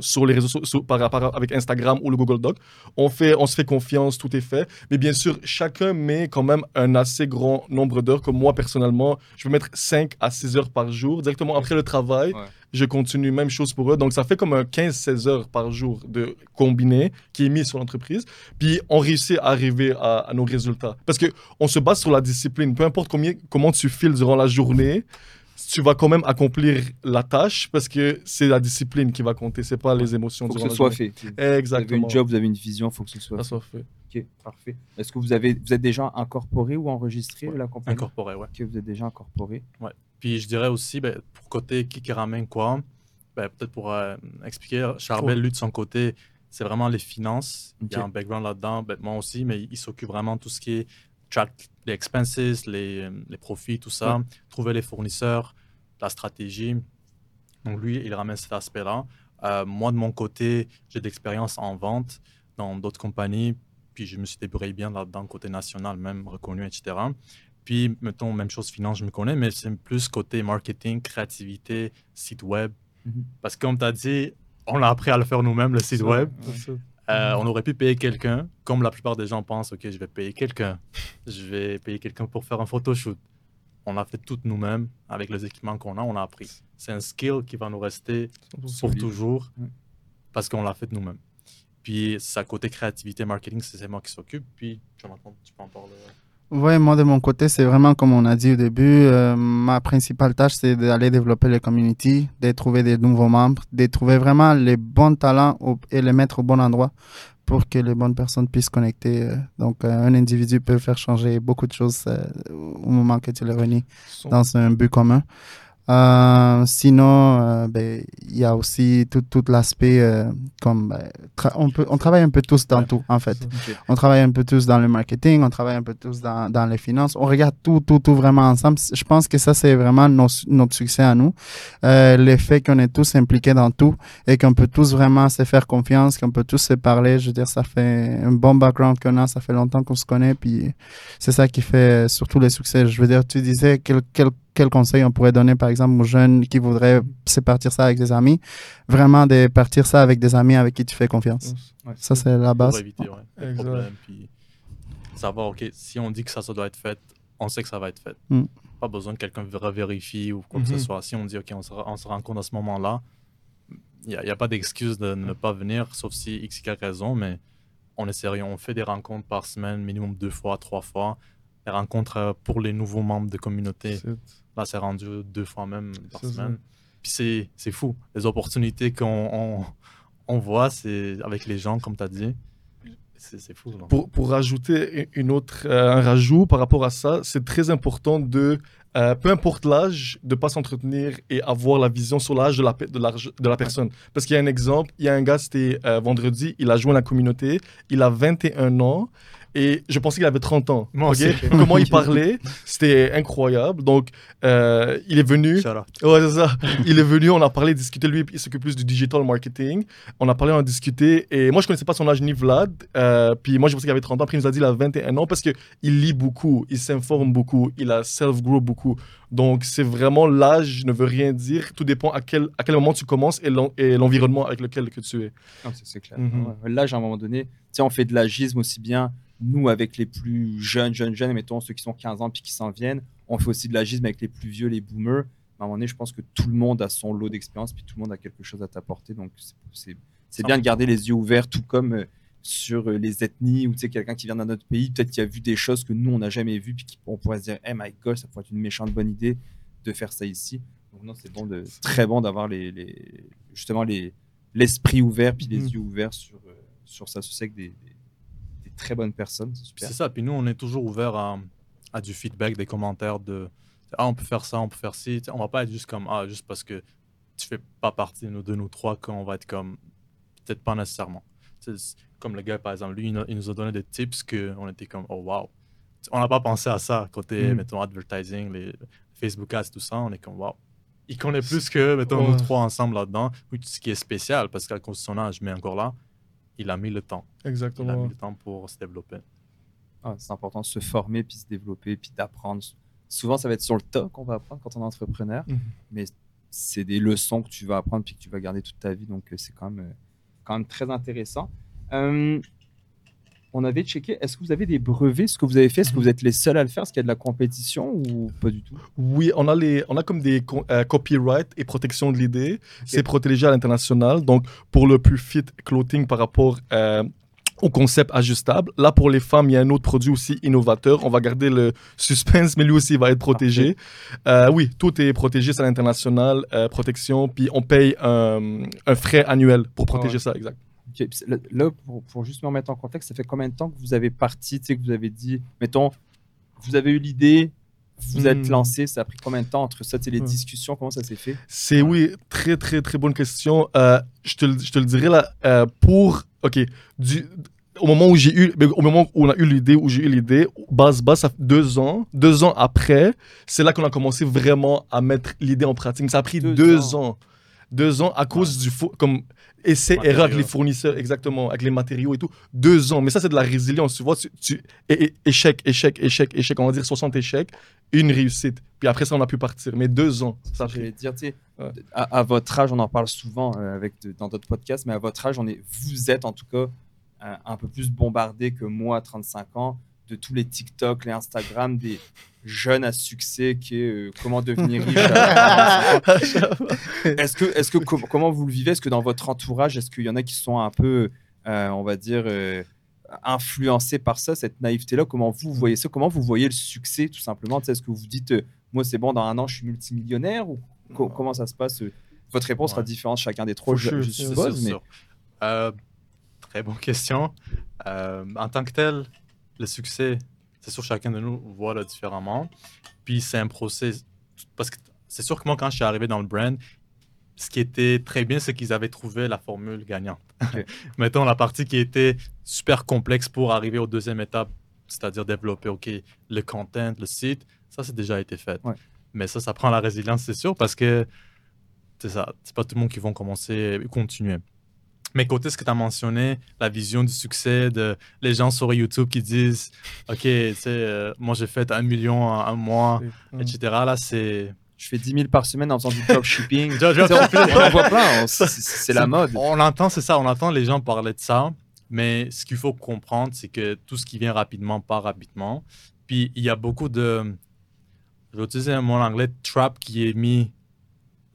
sur les réseaux sociaux, par, par- avec Instagram ou le Google Doc. On fait, on se fait confiance, tout est fait. Mais bien sûr, chacun met quand même un assez grand nombre d'heures. Comme moi, personnellement, je peux mettre 5 à 6 heures par jour. Directement après le travail, Ouais. Je continue, même chose pour eux. Donc, ça fait comme un 15-16 heures par jour de combiné qui est mis sur l'entreprise. Puis, on réussit à arriver à, à nos résultats. Parce qu'on se base sur la discipline. Peu importe combien, comment tu files durant la journée, tu vas quand même accomplir la tâche parce que c'est la discipline qui va compter, c'est pas les émotions faut que ce la soit journée. fait. Vous avez Exactement. une job, vous avez une vision, il faut que ce soit Ça fait. soit fait. Ok, parfait. Est-ce que vous, avez, vous êtes déjà incorporé ou enregistré Ouais, la compagnie? Incorporé, ouais. Ok, vous êtes déjà incorporé. Puis je dirais aussi, ben, pour côté qui, qui ramène quoi, ben, peut-être pour euh, expliquer, Charbel, lui, de son côté, c'est vraiment les finances. Il y a un background là-dedans, ben, moi aussi, mais il s'occupe vraiment de tout ce qui est track les expenses, les, euh, les profits, tout ça, trouver les fournisseurs, la stratégie. Donc lui, il ramène cet aspect-là. Euh, moi, de mon côté, j'ai d'expérience en vente dans d'autres compagnies, puis je me suis débrouillé bien là-dedans, côté national, même reconnu, etc. Puis, mettons, même chose finance, je me connais, mais c'est plus côté marketing, créativité, site web. Mhm. Parce que comme tu as dit, on a appris à le faire nous-mêmes, le site web. Euh, on aurait pu payer quelqu'un, comme la plupart des gens pensent, OK, je vais payer quelqu'un. Je vais payer quelqu'un pour faire un photoshoot. On a fait tout nous-mêmes avec les équipements qu'on a, on a appris. C'est un skill qui va nous rester pour toujours Ouais. parce qu'on l'a fait nous-mêmes. Puis, ça côté créativité, marketing, c'est moi qui s'occupe. Puis, Jonathan, tu peux en parler. Oui, moi de mon côté, c'est vraiment comme on a dit au début, euh, ma principale tâche, c'est d'aller développer les community, de trouver des nouveaux membres, de trouver vraiment les bons talents au- et les mettre au bon endroit pour que les bonnes personnes puissent connecter. euh. Donc, euh, un individu peut faire changer beaucoup de choses euh, au moment que tu les réunis dans un but commun. Euh, sinon, euh, ben, il y a aussi tout, tout l'aspect euh, comme ben, tra- on peut on travaille un peu tous dans Ouais. tout en fait. On travaille un peu tous dans le marketing, on travaille un peu tous dans, dans les finances. On regarde tout, tout, tout vraiment ensemble. Je pense que ça, c'est vraiment nos- notre succès à nous. Le fait qu'on est tous impliqués dans tout et qu'on peut tous vraiment se faire confiance, qu'on peut tous se parler. Je veux dire, ça fait un bon background qu'on a, ça fait longtemps qu'on se connaît. Puis c'est ça qui fait surtout le succès. Je veux dire, tu disais quel, quel, quel conseil on pourrait donner, par exemple, aux jeunes qui voudraient se partir ça avec des amis? Vraiment, de partir ça avec des amis avec qui tu fais confiance. Ouais. Ça, c'est la base. Pour éviter, ouais, le Exact. problème. Puis, savoir, OK, si on dit que ça, ça doit être fait, on sait que ça va être fait. Mm. Pas besoin que quelqu'un revérifie ou quoi que ce soit. Si on dit, OK, on se, on se rencontre à ce moment-là, il n'y a, il y a pas d'excuse de ne pas venir, sauf si X, Y raison, mais on est sérieux. On fait des rencontres par semaine, minimum deux fois, trois fois. Les rencontres euh, pour les nouveaux membres de communauté, là, c'est rendu deux fois même par semaine. Puis c'est- fou. Les opportunités qu'on on, on voit, c'est avec les gens, comme tu as dit. C'est fou. Pour, pour rajouter une autre, euh, un rajout par rapport à ça, c'est très important de, euh, peu importe l'âge, de pas s'entretenir et avoir la vision sur l'âge de la, de, la, de la personne. Parce qu'il y a un exemple, il y a un gars, c'était euh, vendredi, il a joint la communauté, il a 21 ans. Et je pensais qu'il avait 30 ans. Moi ok? aussi. Comment il parlait, c'était incroyable. Donc, euh, il est venu. Ouais, c'est ça. Il est venu, on a parlé, discuté. Lui, il s'occupe plus du digital marketing. On a parlé, on a discuté. Et moi, je connaissais pas son âge ni Vlad. Euh, puis moi, je pensais qu'il avait 30 ans. Après, il nous a dit qu'il a 21 ans parce qu'il lit beaucoup, il s'informe beaucoup, il a self-grow beaucoup. Donc, c'est vraiment l'âge ne veut rien dire. Tout dépend à quel, à quel moment tu commences et l'en- et l'environnement avec lequel que tu es. Non, c'est- clair. Mhm. Ouais. J'ai à un moment donné, on fait de l'agisme aussi bien, nous, avec les plus jeunes, jeunes, jeunes, mettons ceux qui sont 15 ans puis qui s'en viennent. On fait aussi de l'agisme avec les plus vieux, les boomers. À un moment donné, je pense que tout le monde a son lot d'expérience puis tout le monde a quelque chose à t'apporter. Donc, c'est- bien de garder les yeux ouverts, tout comme euh, sur euh, les ethnies ou tu sais, quelqu'un qui vient d'un autre pays, peut-être qui a vu des choses que nous, on n'a jamais vues puis qu'on pourrait se dire, hey my god, ça pourrait être une méchante bonne idée de faire ça ici. Donc, non, c'est bon de, très bon d'avoir les, les- justement les l'esprit ouvert puis les Mhm. yeux ouverts sur, euh, sur ça. Avec des, des- des très bonnes personnes, c'est Puis super. C'est ça. Puis nous, on est toujours ouvert à, à du feedback, des commentaires de Ah, on peut faire ça, on peut faire ci. On va pas être juste comme Ah, juste parce que tu fais pas partie de nous deux, nous trois, qu'on va être comme peut-être pas nécessairement. Comme le gars, par exemple, lui, il, nous- a donné des tips qu'on était comme Oh, wow. on n'a pas pensé à ça côté, Mm. mettons, advertising, les Facebook ads, tout ça. On est comme, wow. Il connaît plus que, mettons, nous trois ensemble là-dedans. Oui, ce qui est spécial, parce qu'à cause de son âge, mais encore là, il a mis le temps. Il a Exactement. mis le temps pour se développer. Ah, c'est important de se former, puis se développer, puis d'apprendre. Souvent, ça va être sur le tas qu'on va apprendre quand on est entrepreneur, Mhm. mais c'est des leçons que tu vas apprendre puis que tu vas garder toute ta vie, donc euh, c'est quand même, euh, quand même très intéressant. Euh, on avait checké, est-ce que vous avez des brevets, ce que vous avez fait, est-ce que vous êtes les seuls à le faire, est-ce qu'il y a de la compétition ou pas du tout? Oui, on a, les, on a comme des euh, copyright et protection de l'idée. C'est protégé à l'international. Donc, pour le plus fit clothing par rapport euh, au concept ajustable. Là, pour les femmes, il y a un autre produit aussi innovateur. On va garder le suspense, mais lui aussi va être protégé. Euh, oui, tout est protégé, c'est à l'international, euh, protection. Puis on paye un, un frais annuel pour protéger ouais. ça, exact. Là, pour, pour juste me remettre en contexte, ça fait combien de temps que vous avez parti, tu sais, que vous avez dit, mettons, vous avez eu l'idée, vous êtes Hmm. lancé, ça a pris combien de temps entre ça, les Hmm. discussions, comment ça s'est fait? C'est oui, très très très bonne question. Euh, je, te, le- je te le dirais là, euh, pour, ok, du, au moment où j'ai eu, ben, au moment où on a eu l'idée, où j'ai eu l'idée, base base, ça fait deux ans, deux ans après, c'est là qu'on a commencé vraiment à mettre l'idée en pratique. Ça a pris Deux deux, ans. ans. Deux ans à cause du fou- comme essai erreur avec les fournisseurs exactement avec les matériaux et tout deux ans. Mais ça c'est de la résilience tu vois tu, tu- et- échec échec échec échec on va dire 60 échecs une réussite. Puis après ça on a pu partir. Mais deux ans ça pris. J'allais dire, tu sais, Ouais. à, à votre âge, on en parle souvent euh, avec dans d'autres podcasts, mais à votre âge, on est, vous êtes en tout cas euh, un peu plus bombardé que moi à 35 ans de tous les TikTok, les Instagram des jeunes à succès qui est euh, comment devenir riche. à 35 ans. Est-ce que, est-ce que com- comment vous le vivez? Est-ce que dans votre entourage, est-ce qu'il y en a qui sont un peu, euh, on va dire, euh, influencés par ça, cette naïveté-là? Comment vous voyez ça? Comment vous voyez le succès, tout simplement? Est-ce que vous vous dites, euh, moi c'est bon, dans un an je suis multimillionnaire ou co- comment ça se passe? Votre réponse sera différente chacun des trois, je, je suppose. C'est Mais... sûr. Euh, très bonne question. Euh, en tant que tel, le succès, c'est sûr, chacun de nous voit le différemment. Puis c'est un process. Parce que c'est sûr que moi, quand je suis arrivé dans le brand, ce qui était très bien, c'est qu'ils avaient trouvé la formule gagnante. Mettons la partie qui était super complexe pour arriver aux deuxième étape, c'est-à-dire développer ok, le content, le site. Ça, c'est déjà été fait. Ouais. Mais ça, ça prend la résilience, c'est sûr, parce que c'est ça. C'est pas tout le monde qui vont commencer et continuer. Mais côté ce que tu as mentionné, la vision du succès, de les gens sur YouTube qui disent Ok, tu sais, euh, moi j'ai fait un million en un mois, etc. Là, c'est. Je fais 10 000 par semaine en faisant du dropshipping. On, on voit plein, c'est- la mode. On entend, c'est ça, on entend les gens parler de ça, mais ce qu'il faut comprendre, c'est que tout ce qui vient rapidement part rapidement. Puis il y a beaucoup de. Je vais utiliser un mot en anglais, trap qui est mis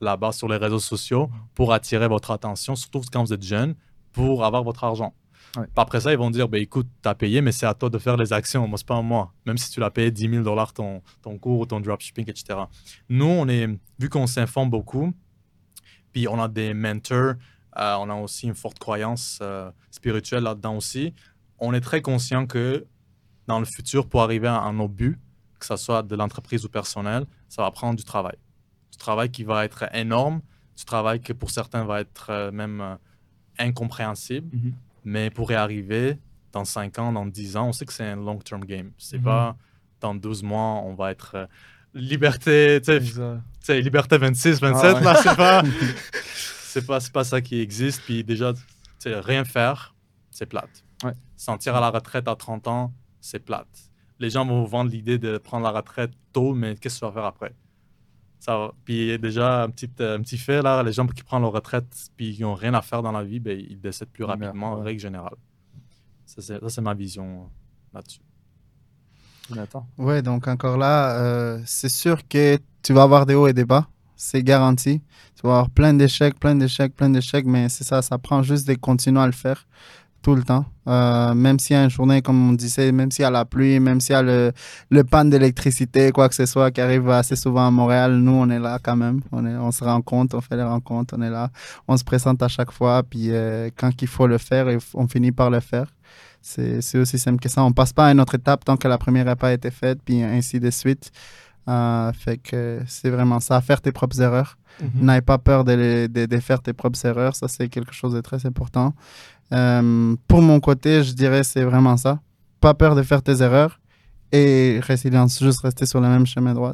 là-bas sur les réseaux sociaux pour attirer votre attention, surtout quand vous êtes jeune, pour avoir votre argent. Ouais. Après ça, ils vont dire, ben, écoute, tu as payé, mais c'est à toi de faire les actions. Moi, c'est pas à moi. Même si tu l'as payé 10 000 dollars ton, ton cours ou ton dropshipping, etc. Nous, on est, vu qu'on s'informe beaucoup, puis on a des mentors, euh, on a aussi une forte croyance euh, spirituelle là-dedans aussi. On est très conscient que dans le futur, pour arriver à, à nos buts, que ce soit de l'entreprise ou personnel, ça va prendre du travail. Du travail qui va être énorme, du travail que pour certains va être euh, même euh, incompréhensible. Mhm. Mais pour y arriver, dans 5 ans, dans 10 ans, on sait que c'est un long-term game. C'est Mhm. pas dans 12 mois, on va être euh, liberté, tu sais, liberté 26, 27, Ah ouais. là, c'est pas, c'est pas, pas ça qui existe. Puis déjà, rien faire, c'est plate. Ouais. Sentir à la retraite à 30 ans, c'est plate. Les gens vont vous vendre l'idée de prendre la retraite tôt, mais qu'est-ce que tu vas faire après? Ça va. Puis déjà, un petit, euh, un petit fait, là, les gens qui prennent leur retraite puis ils n'ont rien à faire dans la vie, ben, ils décèdent plus rapidement, en règle générale. Ça, c'est ma vision euh, là-dessus. Ouais, donc encore là, euh, c'est sûr que tu vas avoir des hauts et des bas. C'est garanti. Tu vas avoir plein d'échecs, plein d'échecs, plein d'échecs, mais c'est ça, ça prend juste de continuer à le faire tout le temps. Euh, même s'il y a une journée, comme on disait, même s'il y a la pluie, même s'il y a le, le panne d'électricité, quoi que ce soit qui arrive assez souvent à Montréal, nous, on est là quand même. On, est, on se rend compte, on fait les rencontres, on est là. On se présente à chaque fois, puis euh, quand il faut le faire, on finit par le faire. C'est c'est aussi simple que ça. On passe pas à une autre étape tant que la première n'a pas été faite, puis ainsi de suite. Euh, fait que c'est vraiment ça, faire tes propres erreurs. N'aie pas peur de, les- de- de faire tes propres erreurs. Ça, c'est quelque chose de très important. Euh, pour mon côté, je dirais c'est vraiment ça. Pas peur de faire tes erreurs et résilience, juste rester sur le même chemin droit.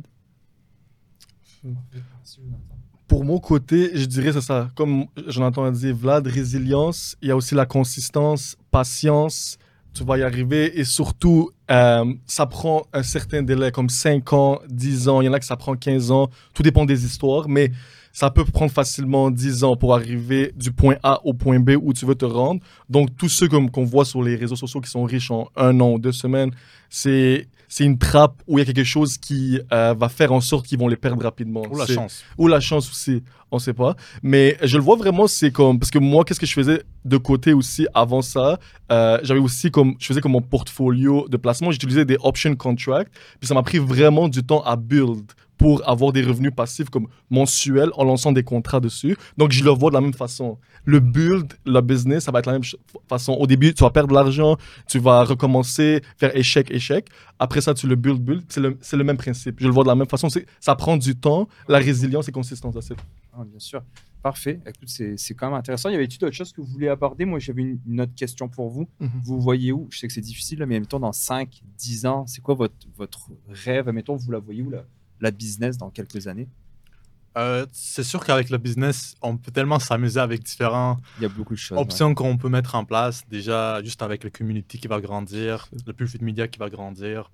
Pour mon côté, je dirais c'est ça. Comme Jonathan a dit, Vlad, résilience. Il y a aussi la consistance, patience. Tu vas y arriver. Et surtout, euh, ça prend un certain délai, comme 5 ans, 10 ans. Il y en a que ça prend 15 ans. Tout dépend des histoires. Mais ça peut prendre facilement 10 ans pour arriver du point A au point B où tu veux te rendre. Donc, tous ceux qu'on voit sur les réseaux sociaux qui sont riches en un an ou deux semaines, c'est c'est une trappe où il y a quelque chose qui euh, va faire en sorte qu'ils vont les perdre rapidement. Ou la chance. Ou la chance aussi, on ne sait pas. Mais je le vois vraiment, c'est comme... Parce que moi, qu'est-ce que je faisais de côté aussi avant ça? Euh, J'avais aussi comme... Je faisais comme mon portfolio de placement, j'utilisais des option contracts. Puis ça m'a pris vraiment du temps à build pour avoir des revenus passifs comme mensuels en lançant des contrats dessus. Donc, je le vois de la même façon. Le build, le business, ça va être la même façon. Au début, tu vas perdre de l'argent, tu vas recommencer, faire échec, échec. Après ça, tu le build, build. C'est le, le, même principe. Je le vois de la même façon. Ça prend du temps, la résilience et consistance. Ah, bien sûr. Parfait. Écoute, c'est quand même intéressant. Il y avait-il d'autres choses que vous voulez aborder? Moi, j'avais une, autre question pour vous. Mhm. Vous voyez où? Je sais que c'est difficile, mais mettons dans 5, 10 ans, c'est quoi votre, votre rêve? Mettons, vous la voyez où là? La business dans quelques années? Euh, c'est sûr qu'avec le business, on peut tellement s'amuser avec différentes Il y a beaucoup de choses, options qu'on peut mettre en place. Déjà, juste avec le community qui va grandir, le plus de médias qui va grandir.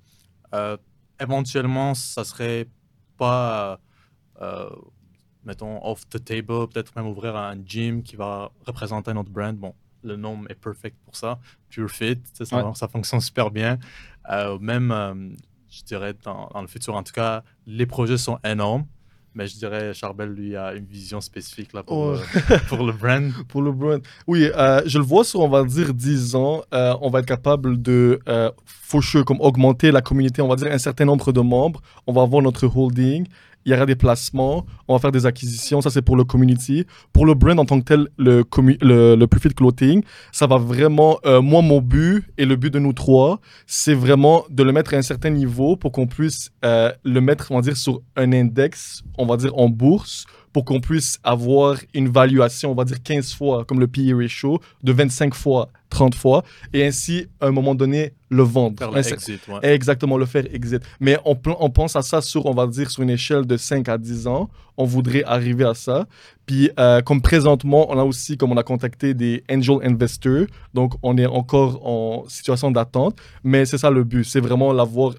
Euh, éventuellement, ça serait pas, euh, mettons, off the table, peut-être même ouvrir un gym qui va représenter notre brand. Bon, le nom est perfect pour ça. Pure Fit, ça, ça fonctionne super bien. même je dirais, dans, le futur. En tout cas, les projets sont énormes. Mais je dirais, Charbel, lui, a une vision spécifique là, pour, le, pour le brand. pour le brand. Oui, euh, je le vois sur, on va dire, 10 ans. Euh, on va être capable de, euh, comme augmenter la communauté, on va dire, un certain nombre de membres. On va avoir notre holding il y aura des placements, on va faire des acquisitions, ça c'est pour le community. Pour le brand en tant que tel, le, le, le Profit Clothing, ça va vraiment, euh, moi mon but et le but de nous trois, c'est vraiment de le mettre à un certain niveau pour qu'on puisse euh, le mettre, on va dire, sur un index, on va dire en bourse, pour qu'on puisse avoir une valuation, on va dire 15 fois, comme le PE ratio, de 25 fois, 30 fois, et ainsi, à un moment donné, le vendre. Faire Exactement, le faire exit. Mais on, on, pense à ça sur, on va dire, sur une échelle de 5 à 10 ans. On voudrait arriver à ça. Puis, euh, comme présentement, on a aussi, comme on a contacté des angel investors, donc on est encore en situation d'attente. Mais c'est ça le but, c'est vraiment l'avoir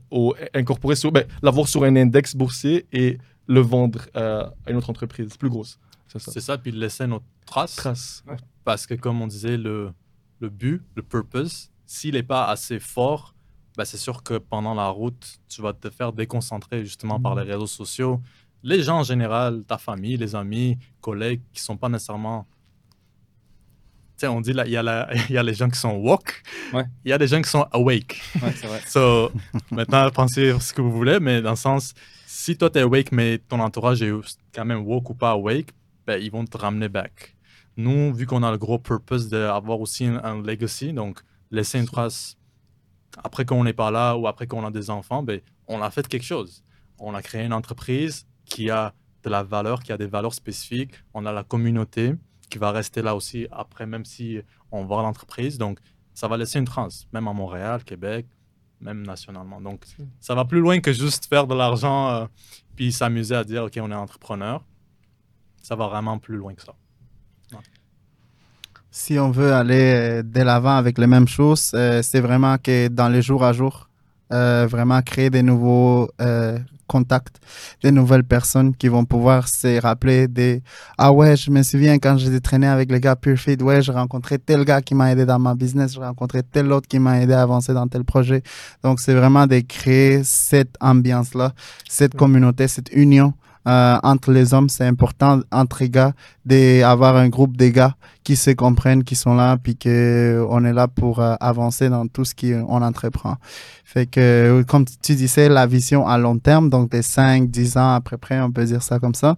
incorporé sur, ben, l'avoir sur un index boursier et le vendre euh, à une autre entreprise plus grosse. C'est ça. C'est ça, puis laisser notre trace. trace. Parce que, comme on disait, le, le but, le purpose, s'il n'est pas assez fort, ben c'est sûr que pendant la route, tu vas te faire déconcentrer justement par les mm. réseaux sociaux. Les gens en général, ta famille, les amis, collègues qui sont pas nécessairement. Tu sais, on dit là, il y, a il y a les gens qui sont woke, il y a des gens qui sont awake. Ouais, c'est vrai. so, maintenant, pensez ce que vous voulez, mais dans le sens, si toi tu es awake, mais ton entourage est quand même woke ou pas awake, ben, ils vont te ramener back. Nous, vu qu'on a le gros purpose d'avoir aussi un, legacy, donc laisser une trace après qu'on n'est pas là ou après qu'on a des enfants, ben, on a fait quelque chose. On a créé une entreprise qui a de la valeur, qui a des valeurs spécifiques. On a la communauté qui va rester là aussi après, même si on vend l'entreprise. Donc, ça va laisser une trace, même à Montréal, Québec, même nationalement. Donc, ça va plus loin que juste faire de l'argent euh, puis s'amuser à dire, OK, on est entrepreneur. Ça va vraiment plus loin que ça. Si on veut aller de l'avant avec les mêmes choses, euh, c'est vraiment que dans les jours à jour, euh, vraiment créer des nouveaux contacts, des nouvelles personnes qui vont pouvoir se rappeler des Ah ouais, je me souviens quand j'étais traîné avec les gars Purefeed, ouais, j'ai rencontré tel gars qui m'a aidé dans ma business, j'ai rencontré tel autre qui m'a aidé à avancer dans tel projet. Donc, c'est vraiment de créer cette ambiance-là, cette communauté, cette union euh, entre les hommes, c'est important entre les gars d'avoir un groupe de gars qui se comprennent, qui sont là, puis qu'on est là pour euh, avancer dans tout ce qu'on entreprend. Fait que, comme tu disais, la vision à long terme, donc des 5, 10 ans après près, on peut dire ça comme ça.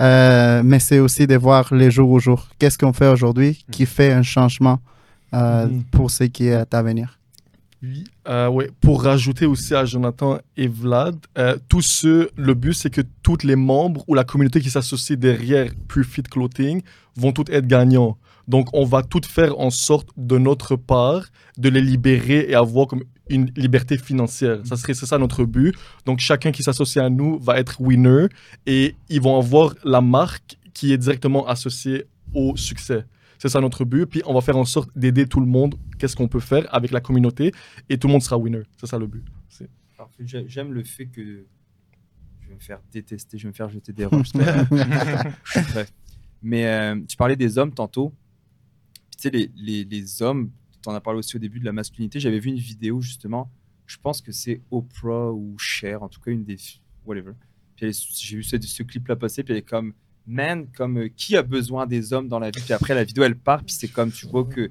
Euh, mais c'est aussi de voir les jours au jour. Qu'est-ce qu'on fait aujourd'hui qui fait un changement mm-hmm. pour ce qui est à venir? Oui, euh, pour rajouter aussi à Jonathan et Vlad, euh, tous ceux, le but c'est que tous les membres ou la communauté qui s'associe derrière Pure Fit Clothing vont tous être gagnants. Donc, on va tout faire en sorte, de notre part, de les libérer et avoir comme une liberté financière. Ça serait c'est ça notre but. Donc, chacun qui s'associe à nous va être winner et ils vont avoir la marque qui est directement associée au succès. C'est ça notre but. Puis, on va faire en sorte d'aider tout le monde. Qu'est-ce qu'on peut faire avec la communauté? Et tout le monde sera winner. C'est ça le but. C'est- Parfait. J'ai- J'aime le fait que je vais me faire détester, je vais me faire jeter des roches. Mais euh, tu parlais des hommes tantôt. Puis Tu sais, les, les, les hommes, tu en as parlé aussi au début de la masculinité. J'avais vu une vidéo justement, je pense que c'est Oprah ou Cher, en tout cas une des. Whatever. Puis j'ai vu ce, ce clip-là passer, puis elle est comme. Man, comme euh, qui a besoin des hommes dans la vie Puis après, la vidéo, elle part, puis c'est comme tu vois que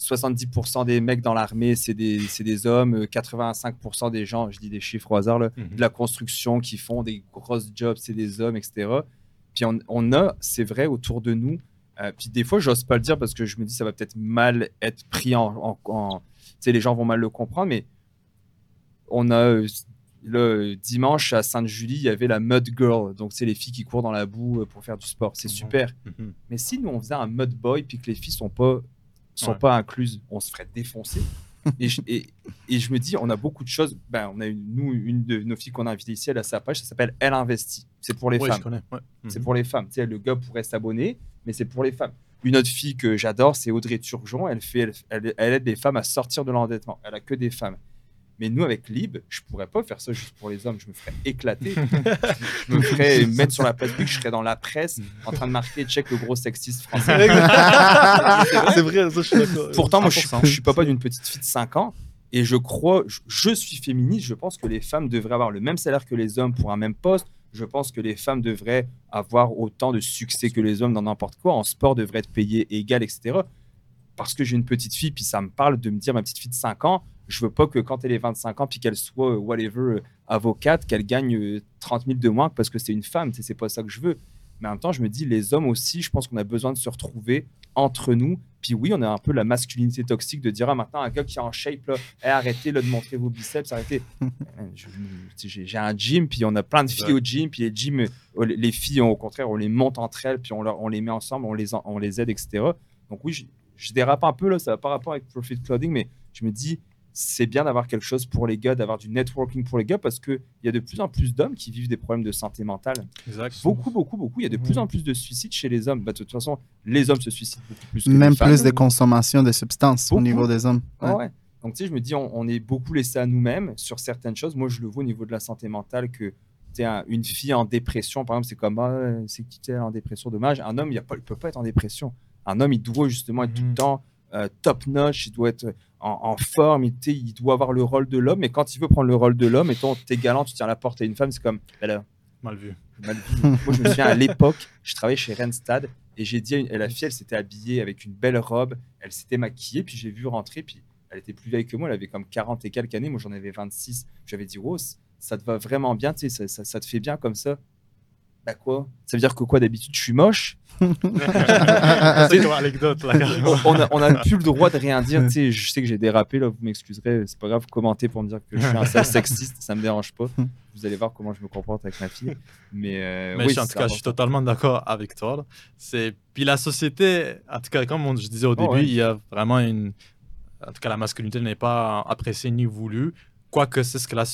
70% des mecs dans l'armée, c'est des, c'est des hommes, euh, 85% des gens, je dis des chiffres au hasard, là, Mhm. de la construction qui font des grosses jobs, c'est des hommes, etc. Puis on, on a, c'est vrai, autour de nous, euh, puis des fois, j'ose pas le dire parce que je me dis ça va peut-être mal être pris en. en- en- tu sais, les gens vont mal le comprendre, mais on a. euh, Le dimanche à Sainte-Julie, il y avait la Mud Girl, donc c'est les filles qui courent dans la boue euh, pour faire du sport. C'est Mhm. super. Mhm. Mais si nous on faisait un Mud Boy puis que les filles sont pas sont Ouais. pas incluses, on se ferait défoncer. et, je, et, et je me dis, on a beaucoup de choses. Ben, on a une, nous une de nos filles qu'on a invitées ici, elle a sa page, ça s'appelle Elle investit. C'est pour les Ouais, femmes. C'est Mhm. pour les femmes. Le gars pourrait s'abonner, mais c'est pour les femmes. Une autre fille que j'adore, c'est Audrey Turgeon. Elle, fait, elle, elle- elle aide les femmes à sortir de l'endettement. Elle a que des femmes. Mais nous, avec Lib, je pourrais pas faire ça juste pour les hommes. Je me ferais éclater. je me ferais mettre sur la place publique. Je serais dans la presse en train de marquer check le gros sexiste français. c'est vrai, ça, je suis d'accord. Pourtant, moi, je suis, 100%. je suis papa d'une petite fille de 5 ans. Et je crois, je, je suis féministe. Je pense que les femmes devraient avoir le même salaire que les hommes pour un même poste. Je pense que les femmes devraient avoir autant de succès que les hommes dans n'importe quoi. En sport, devraient être payées égal, etc. Parce que j'ai une petite fille, puis ça me parle de me dire, ma petite fille de 5 ans, je veux pas que quand elle ait 25 ans, puis qu'elle soit, euh, whatever, euh, avocate, qu'elle gagne euh, 30 000 de moins parce que c'est une femme. C'est pas ça que je veux. Mais en même temps, je me dis, les hommes aussi, je pense qu'on a besoin de se retrouver entre nous. Puis oui, on a un peu la masculinité toxique de dire, ah, maintenant, un gars qui est en shape, là, Eh, arrêtez là, de montrer vos biceps, arrêtez. Euh, J'ai un gym, puis on a plein de filles Ouais. au gym, puis les gyms, euh, les filles, au contraire, on les monte entre elles, puis on, leur- on les met ensemble, on les, on aide, etc. Donc oui, je, je dérape un peu, là, ça n'a pas rapport avec Profit Clothing, mais je me dis, c'est bien d'avoir quelque chose pour les gars, d'avoir du networking pour les gars, parce qu'il y a de plus en plus d'hommes qui vivent des problèmes de santé mentale. Exact. Beaucoup, beaucoup, beaucoup. Il y a de plus en plus de suicides chez les hommes. Bah, de toute façon, les hommes se suicident beaucoup plus que Même les femmes. plus de consommation de substances Beaucoup. au niveau des hommes. Ah Ouais. ouais. Donc, tu sais, je me dis, on, on est beaucoup laissé à nous-mêmes sur certaines choses. Moi, je le vois au niveau de la santé mentale que tu sais, un- une fille en dépression, par exemple, c'est comme, ah, c'est qui en dépression, dommage. Un homme, il ne peut pas être en dépression. Un homme, il doit justement être tout le Mhm. temps euh, top notch, il doit être en, en forme, il, doit avoir le rôle de l'homme. Et quand il veut prendre le rôle de l'homme, et t'es galant, tu tiens la porte à une femme, c'est comme, elle a Mal vu. mal vu. Moi, je me souviens à l'époque, je travaillais chez Randstad et j'ai dit à, une- à la fille, elle s'était habillée avec une belle robe, elle s'était maquillée, puis j'ai vu rentrer, puis elle était plus vieille que moi, elle avait comme 40 et quelques années, moi j'en avais 26. J'avais dit, Rose, ça te va vraiment bien, tu sais, ça, ça- ça te fait bien comme ça? Bah quoi? Ça veut dire que quoi d'habitude je suis moche? C'est comme anecdote, là. on, on a, on a plus le droit de rien dire. Tu sais, je sais que j'ai dérapé, là, vous m'excuserez. C'est pas grave, commentez pour me dire que je suis un sale sexiste, ça me dérange pas. Vous allez voir comment je me comporte avec ma fille. Mais, euh, Mais oui, je- en tout cas, je suis totalement d'accord avec toi. C'est puis la société, en tout cas, comme je disais au Oh, début, ouais. il y a vraiment une, en tout cas, la masculinité n'est pas appréciée ni voulue. Quoique c'est ce que la,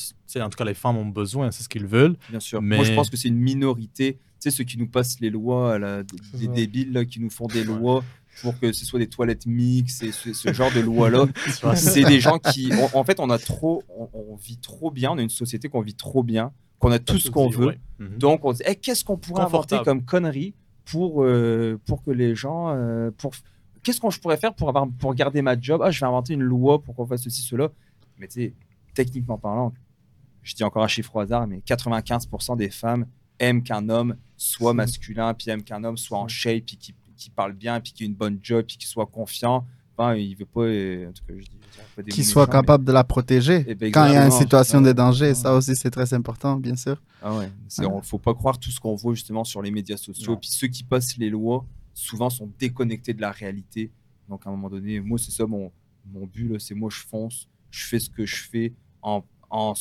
en tout cas, les femmes ont besoin, c'est ce qu'ils veulent. Bien sûr. Mais- Moi, je pense que c'est une minorité. Tu sais, ceux qui nous passent les lois, là, des, des ça. débiles là, qui nous font des lois pour que ce soit des toilettes mixtes et ce, ce genre de lois-là. c'est des gens qui. on- en fait, on a trop. On, on vit trop bien. On a une société qu'on vit trop bien, qu'on a tout ce qu'on veut. Ouais. Mhm. Donc, on dit, Eh, qu'est-ce qu'on pourrait inventer comme connerie pour, euh, pour que les gens. euh, pour... Qu'est-ce qu'on je pourrais faire pour, avoir, pour garder ma job? Ah, je vais inventer une loi pour qu'on fasse ceci, cela. Mais tu sais, techniquement parlant, je dis encore un chiffre au hasard, mais 95% des femmes aiment qu'un homme soit masculin, puis aiment qu'un homme soit en shape, puis qui, qui parle bien, puis qui ait une bonne job, puis qui soit confiant. Enfin, il veut pas. euh, en tout cas, je dis, je dirais pas des Qui mots soit mais- capable de la protéger Eh ben, quand il y a une situation Ouais. de danger. Ça aussi, c'est très important, bien sûr. Ah ouais, c'est, Ouais. faut pas croire tout ce qu'on voit justement sur les médias sociaux. Puis ceux qui passent les lois, souvent sont déconnectés de la réalité. Donc à un moment donné, moi c'est ça mon, mon but, c'est moi je fonce, je fais ce que je fais en, en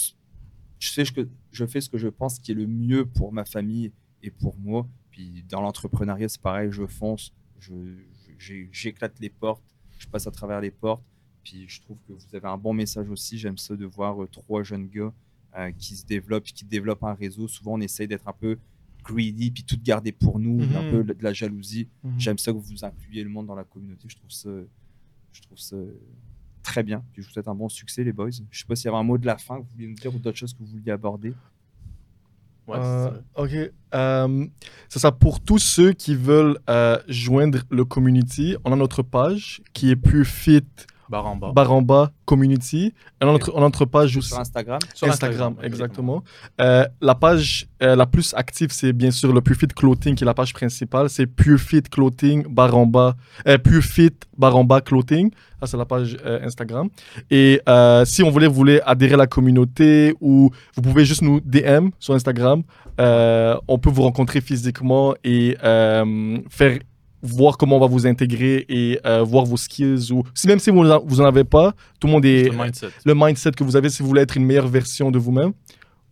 je, fais ce que, je fais ce que je pense qui est le mieux pour ma famille et pour moi. Puis dans l'entrepreneuriat, c'est pareil, je fonce, je, je- j'ai- j'éclate les portes, je passe à travers les portes. Puis je trouve que vous avez un bon message aussi. J'aime ça de voir euh, trois jeunes gars euh, qui se développent, qui développent un réseau. Souvent, on essaye d'être un peu greedy, puis tout garder pour nous, Mhm. un peu de la jalousie. Mhm. J'aime ça que vous incluez le monde dans la communauté. Je trouve ça, je trouve ça très bien. Puis je vous souhaite un bon succès, les boys. Je sais pas s'il y avait un mot de la fin que vous vouliez nous dire ou d'autres choses que vous vouliez aborder. Ouais, Euh, c'est ça. ok. Euh, c'est ça pour tous ceux qui veulent euh, joindre le community. On a notre page qui est Pure Fit Baramba Community. Et notre, on a notre page aussi. Sur Instagram, Sur Instagram, exactement. Euh, la page euh, la plus active, c'est bien sûr le Pure Fit Clothing, qui est la page principale. C'est Pure Fit Clothing Baramba, euh, Pure Fit Baramba Clothing. Ça, c'est la page euh, Instagram. Et euh, si on voulait, vous voulez adhérer à la communauté ou vous pouvez juste nous DM sur Instagram. Euh, on peut vous rencontrer physiquement et euh, faire voir comment on va vous intégrer et euh, voir vos skills ou si même si vous en, vous en avez pas tout le monde est Le mindset. le mindset que vous avez si vous voulez être une meilleure version de vous-même.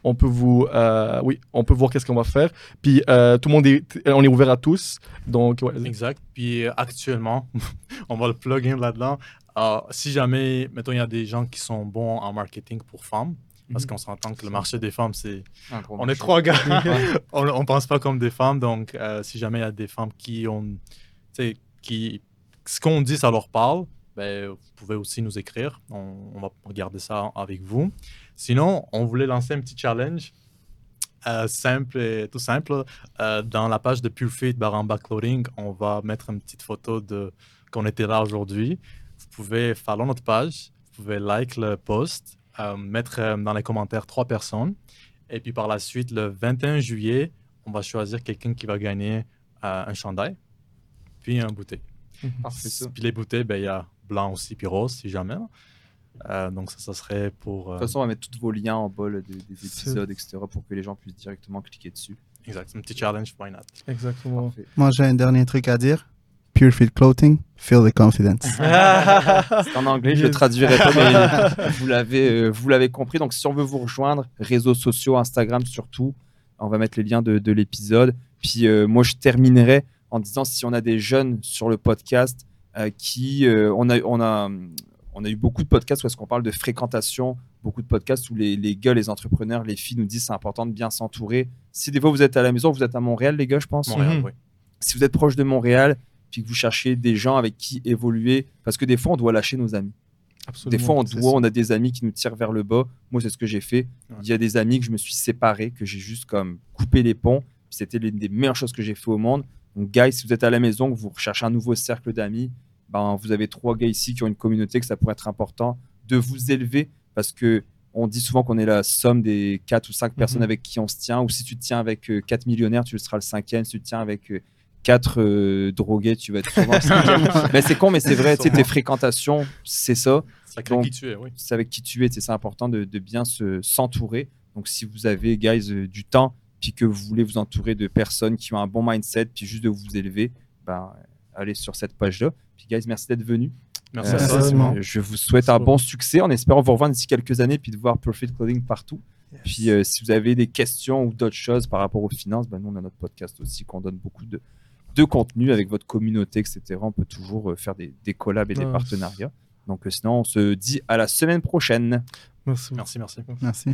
On peut vous, euh, oui, on peut voir qu'est-ce qu'on va faire. Puis euh, tout le monde est, on est ouvert à tous. Donc, ouais. Exact. Puis actuellement, on va le plug in là-dedans. Si jamais, mettons, il y a des gens qui sont bons en marketing pour femmes, parce Mhm. qu'on s'entend que le marché des femmes, c'est. On est trois gars. on ne pense pas comme des femmes. Donc, euh, si jamais il y a des femmes qui ont. Tu sais, qui. Ce qu'on dit, ça leur parle, ben, vous pouvez aussi nous écrire. On, on va regarder ça avec vous. Sinon, on voulait lancer un petit challenge. euh, simple et tout simple. Euh, dans la page de PureFit Baramba Clothing, on va mettre une petite photo de qu'on était là aujourd'hui. Vous pouvez follow notre page, vous pouvez like le post, euh, mettre euh, dans les commentaires trois personnes. Et puis par la suite, le 21 juillet, on va choisir quelqu'un qui va gagner euh, un chandail, puis un bouteille. Parfait, ça. Puis les bouteilles, ben, il y a blanc aussi, puis rose, si jamais. Euh, donc ça, ça serait pour... euh, De toute façon, on va mettre tous vos liens en bas là, des, épisodes, etc., pour que les gens puissent directement cliquer dessus. exact, un petit challenge, why not? Exactement. Parfait. Moi, j'ai un dernier truc à dire. Pure Fit Clothing, feel the confidence. C'est en anglais, je le Yes. traduirai pas, mais vous l'avez, euh, vous l'avez compris. Donc, si on veut vous rejoindre, réseaux sociaux, Instagram surtout, on va mettre les liens de, de l'épisode. Puis, euh, moi, je terminerai en disant si on a des jeunes sur le podcast euh, qui, euh, on a, on a, on a eu beaucoup de podcasts où est-ce qu'on parle de fréquentation, beaucoup de podcasts où les, les gars, les entrepreneurs, les filles nous disent c'est important de bien s'entourer. Si des fois vous êtes à la maison, vous êtes à Montréal, les gars, je pense Montréal, Mhm. oui. si vous êtes proche de Montréal, puis que vous cherchez des gens avec qui évoluer, parce que des fois, on doit lâcher nos amis. Absolument. Des fois, on doit, ça. on a des amis qui nous tirent vers le bas. Moi, c'est ce que j'ai fait. Ouais. Il y a des amis que je me suis séparé, que j'ai juste comme coupé les ponts. C'était l'une des meilleures choses que j'ai fait au monde. Donc, guys, si vous êtes à la maison, que vous recherchez un nouveau cercle d'amis, ben, vous avez trois gars ici qui ont une communauté, que ça pourrait être important de vous élever, parce que on dit souvent qu'on est la somme des quatre ou cinq personnes Mhm. avec qui on se tient. Ou si tu te tiens avec euh, quatre millionnaires, tu seras le cinquième. Si tu te tiens avec euh, quatre euh, drogués, tu vas être souvent mais c'est con, mais c'est vrai. Tu sais, tes fréquentations, c'est ça Ça crée Donc- qui tu es, oui. c'est avec qui tu es, c'est important de, de bien se s'entourer. Donc si vous avez, guys, euh, du temps, puis que vous voulez vous entourer de personnes qui ont un bon mindset, puis juste de vous élever, ben, allez sur cette page-là. Puis guys, merci d'être venus. Merci Euh, Merci. Je vous souhaite un bon succès en espérant vous revoir d'ici quelques années, puis de voir Perfect Clothing partout. Puis euh, si vous avez des questions ou d'autres choses par rapport aux finances, ben, nous on a notre podcast aussi qu'on donne beaucoup de, de contenu avec votre communauté, etc. On peut toujours euh, faire des, des collabs et des Ah. partenariats. Donc euh, sinon, on se dit à la semaine prochaine. Merci. Merci, merci. Merci.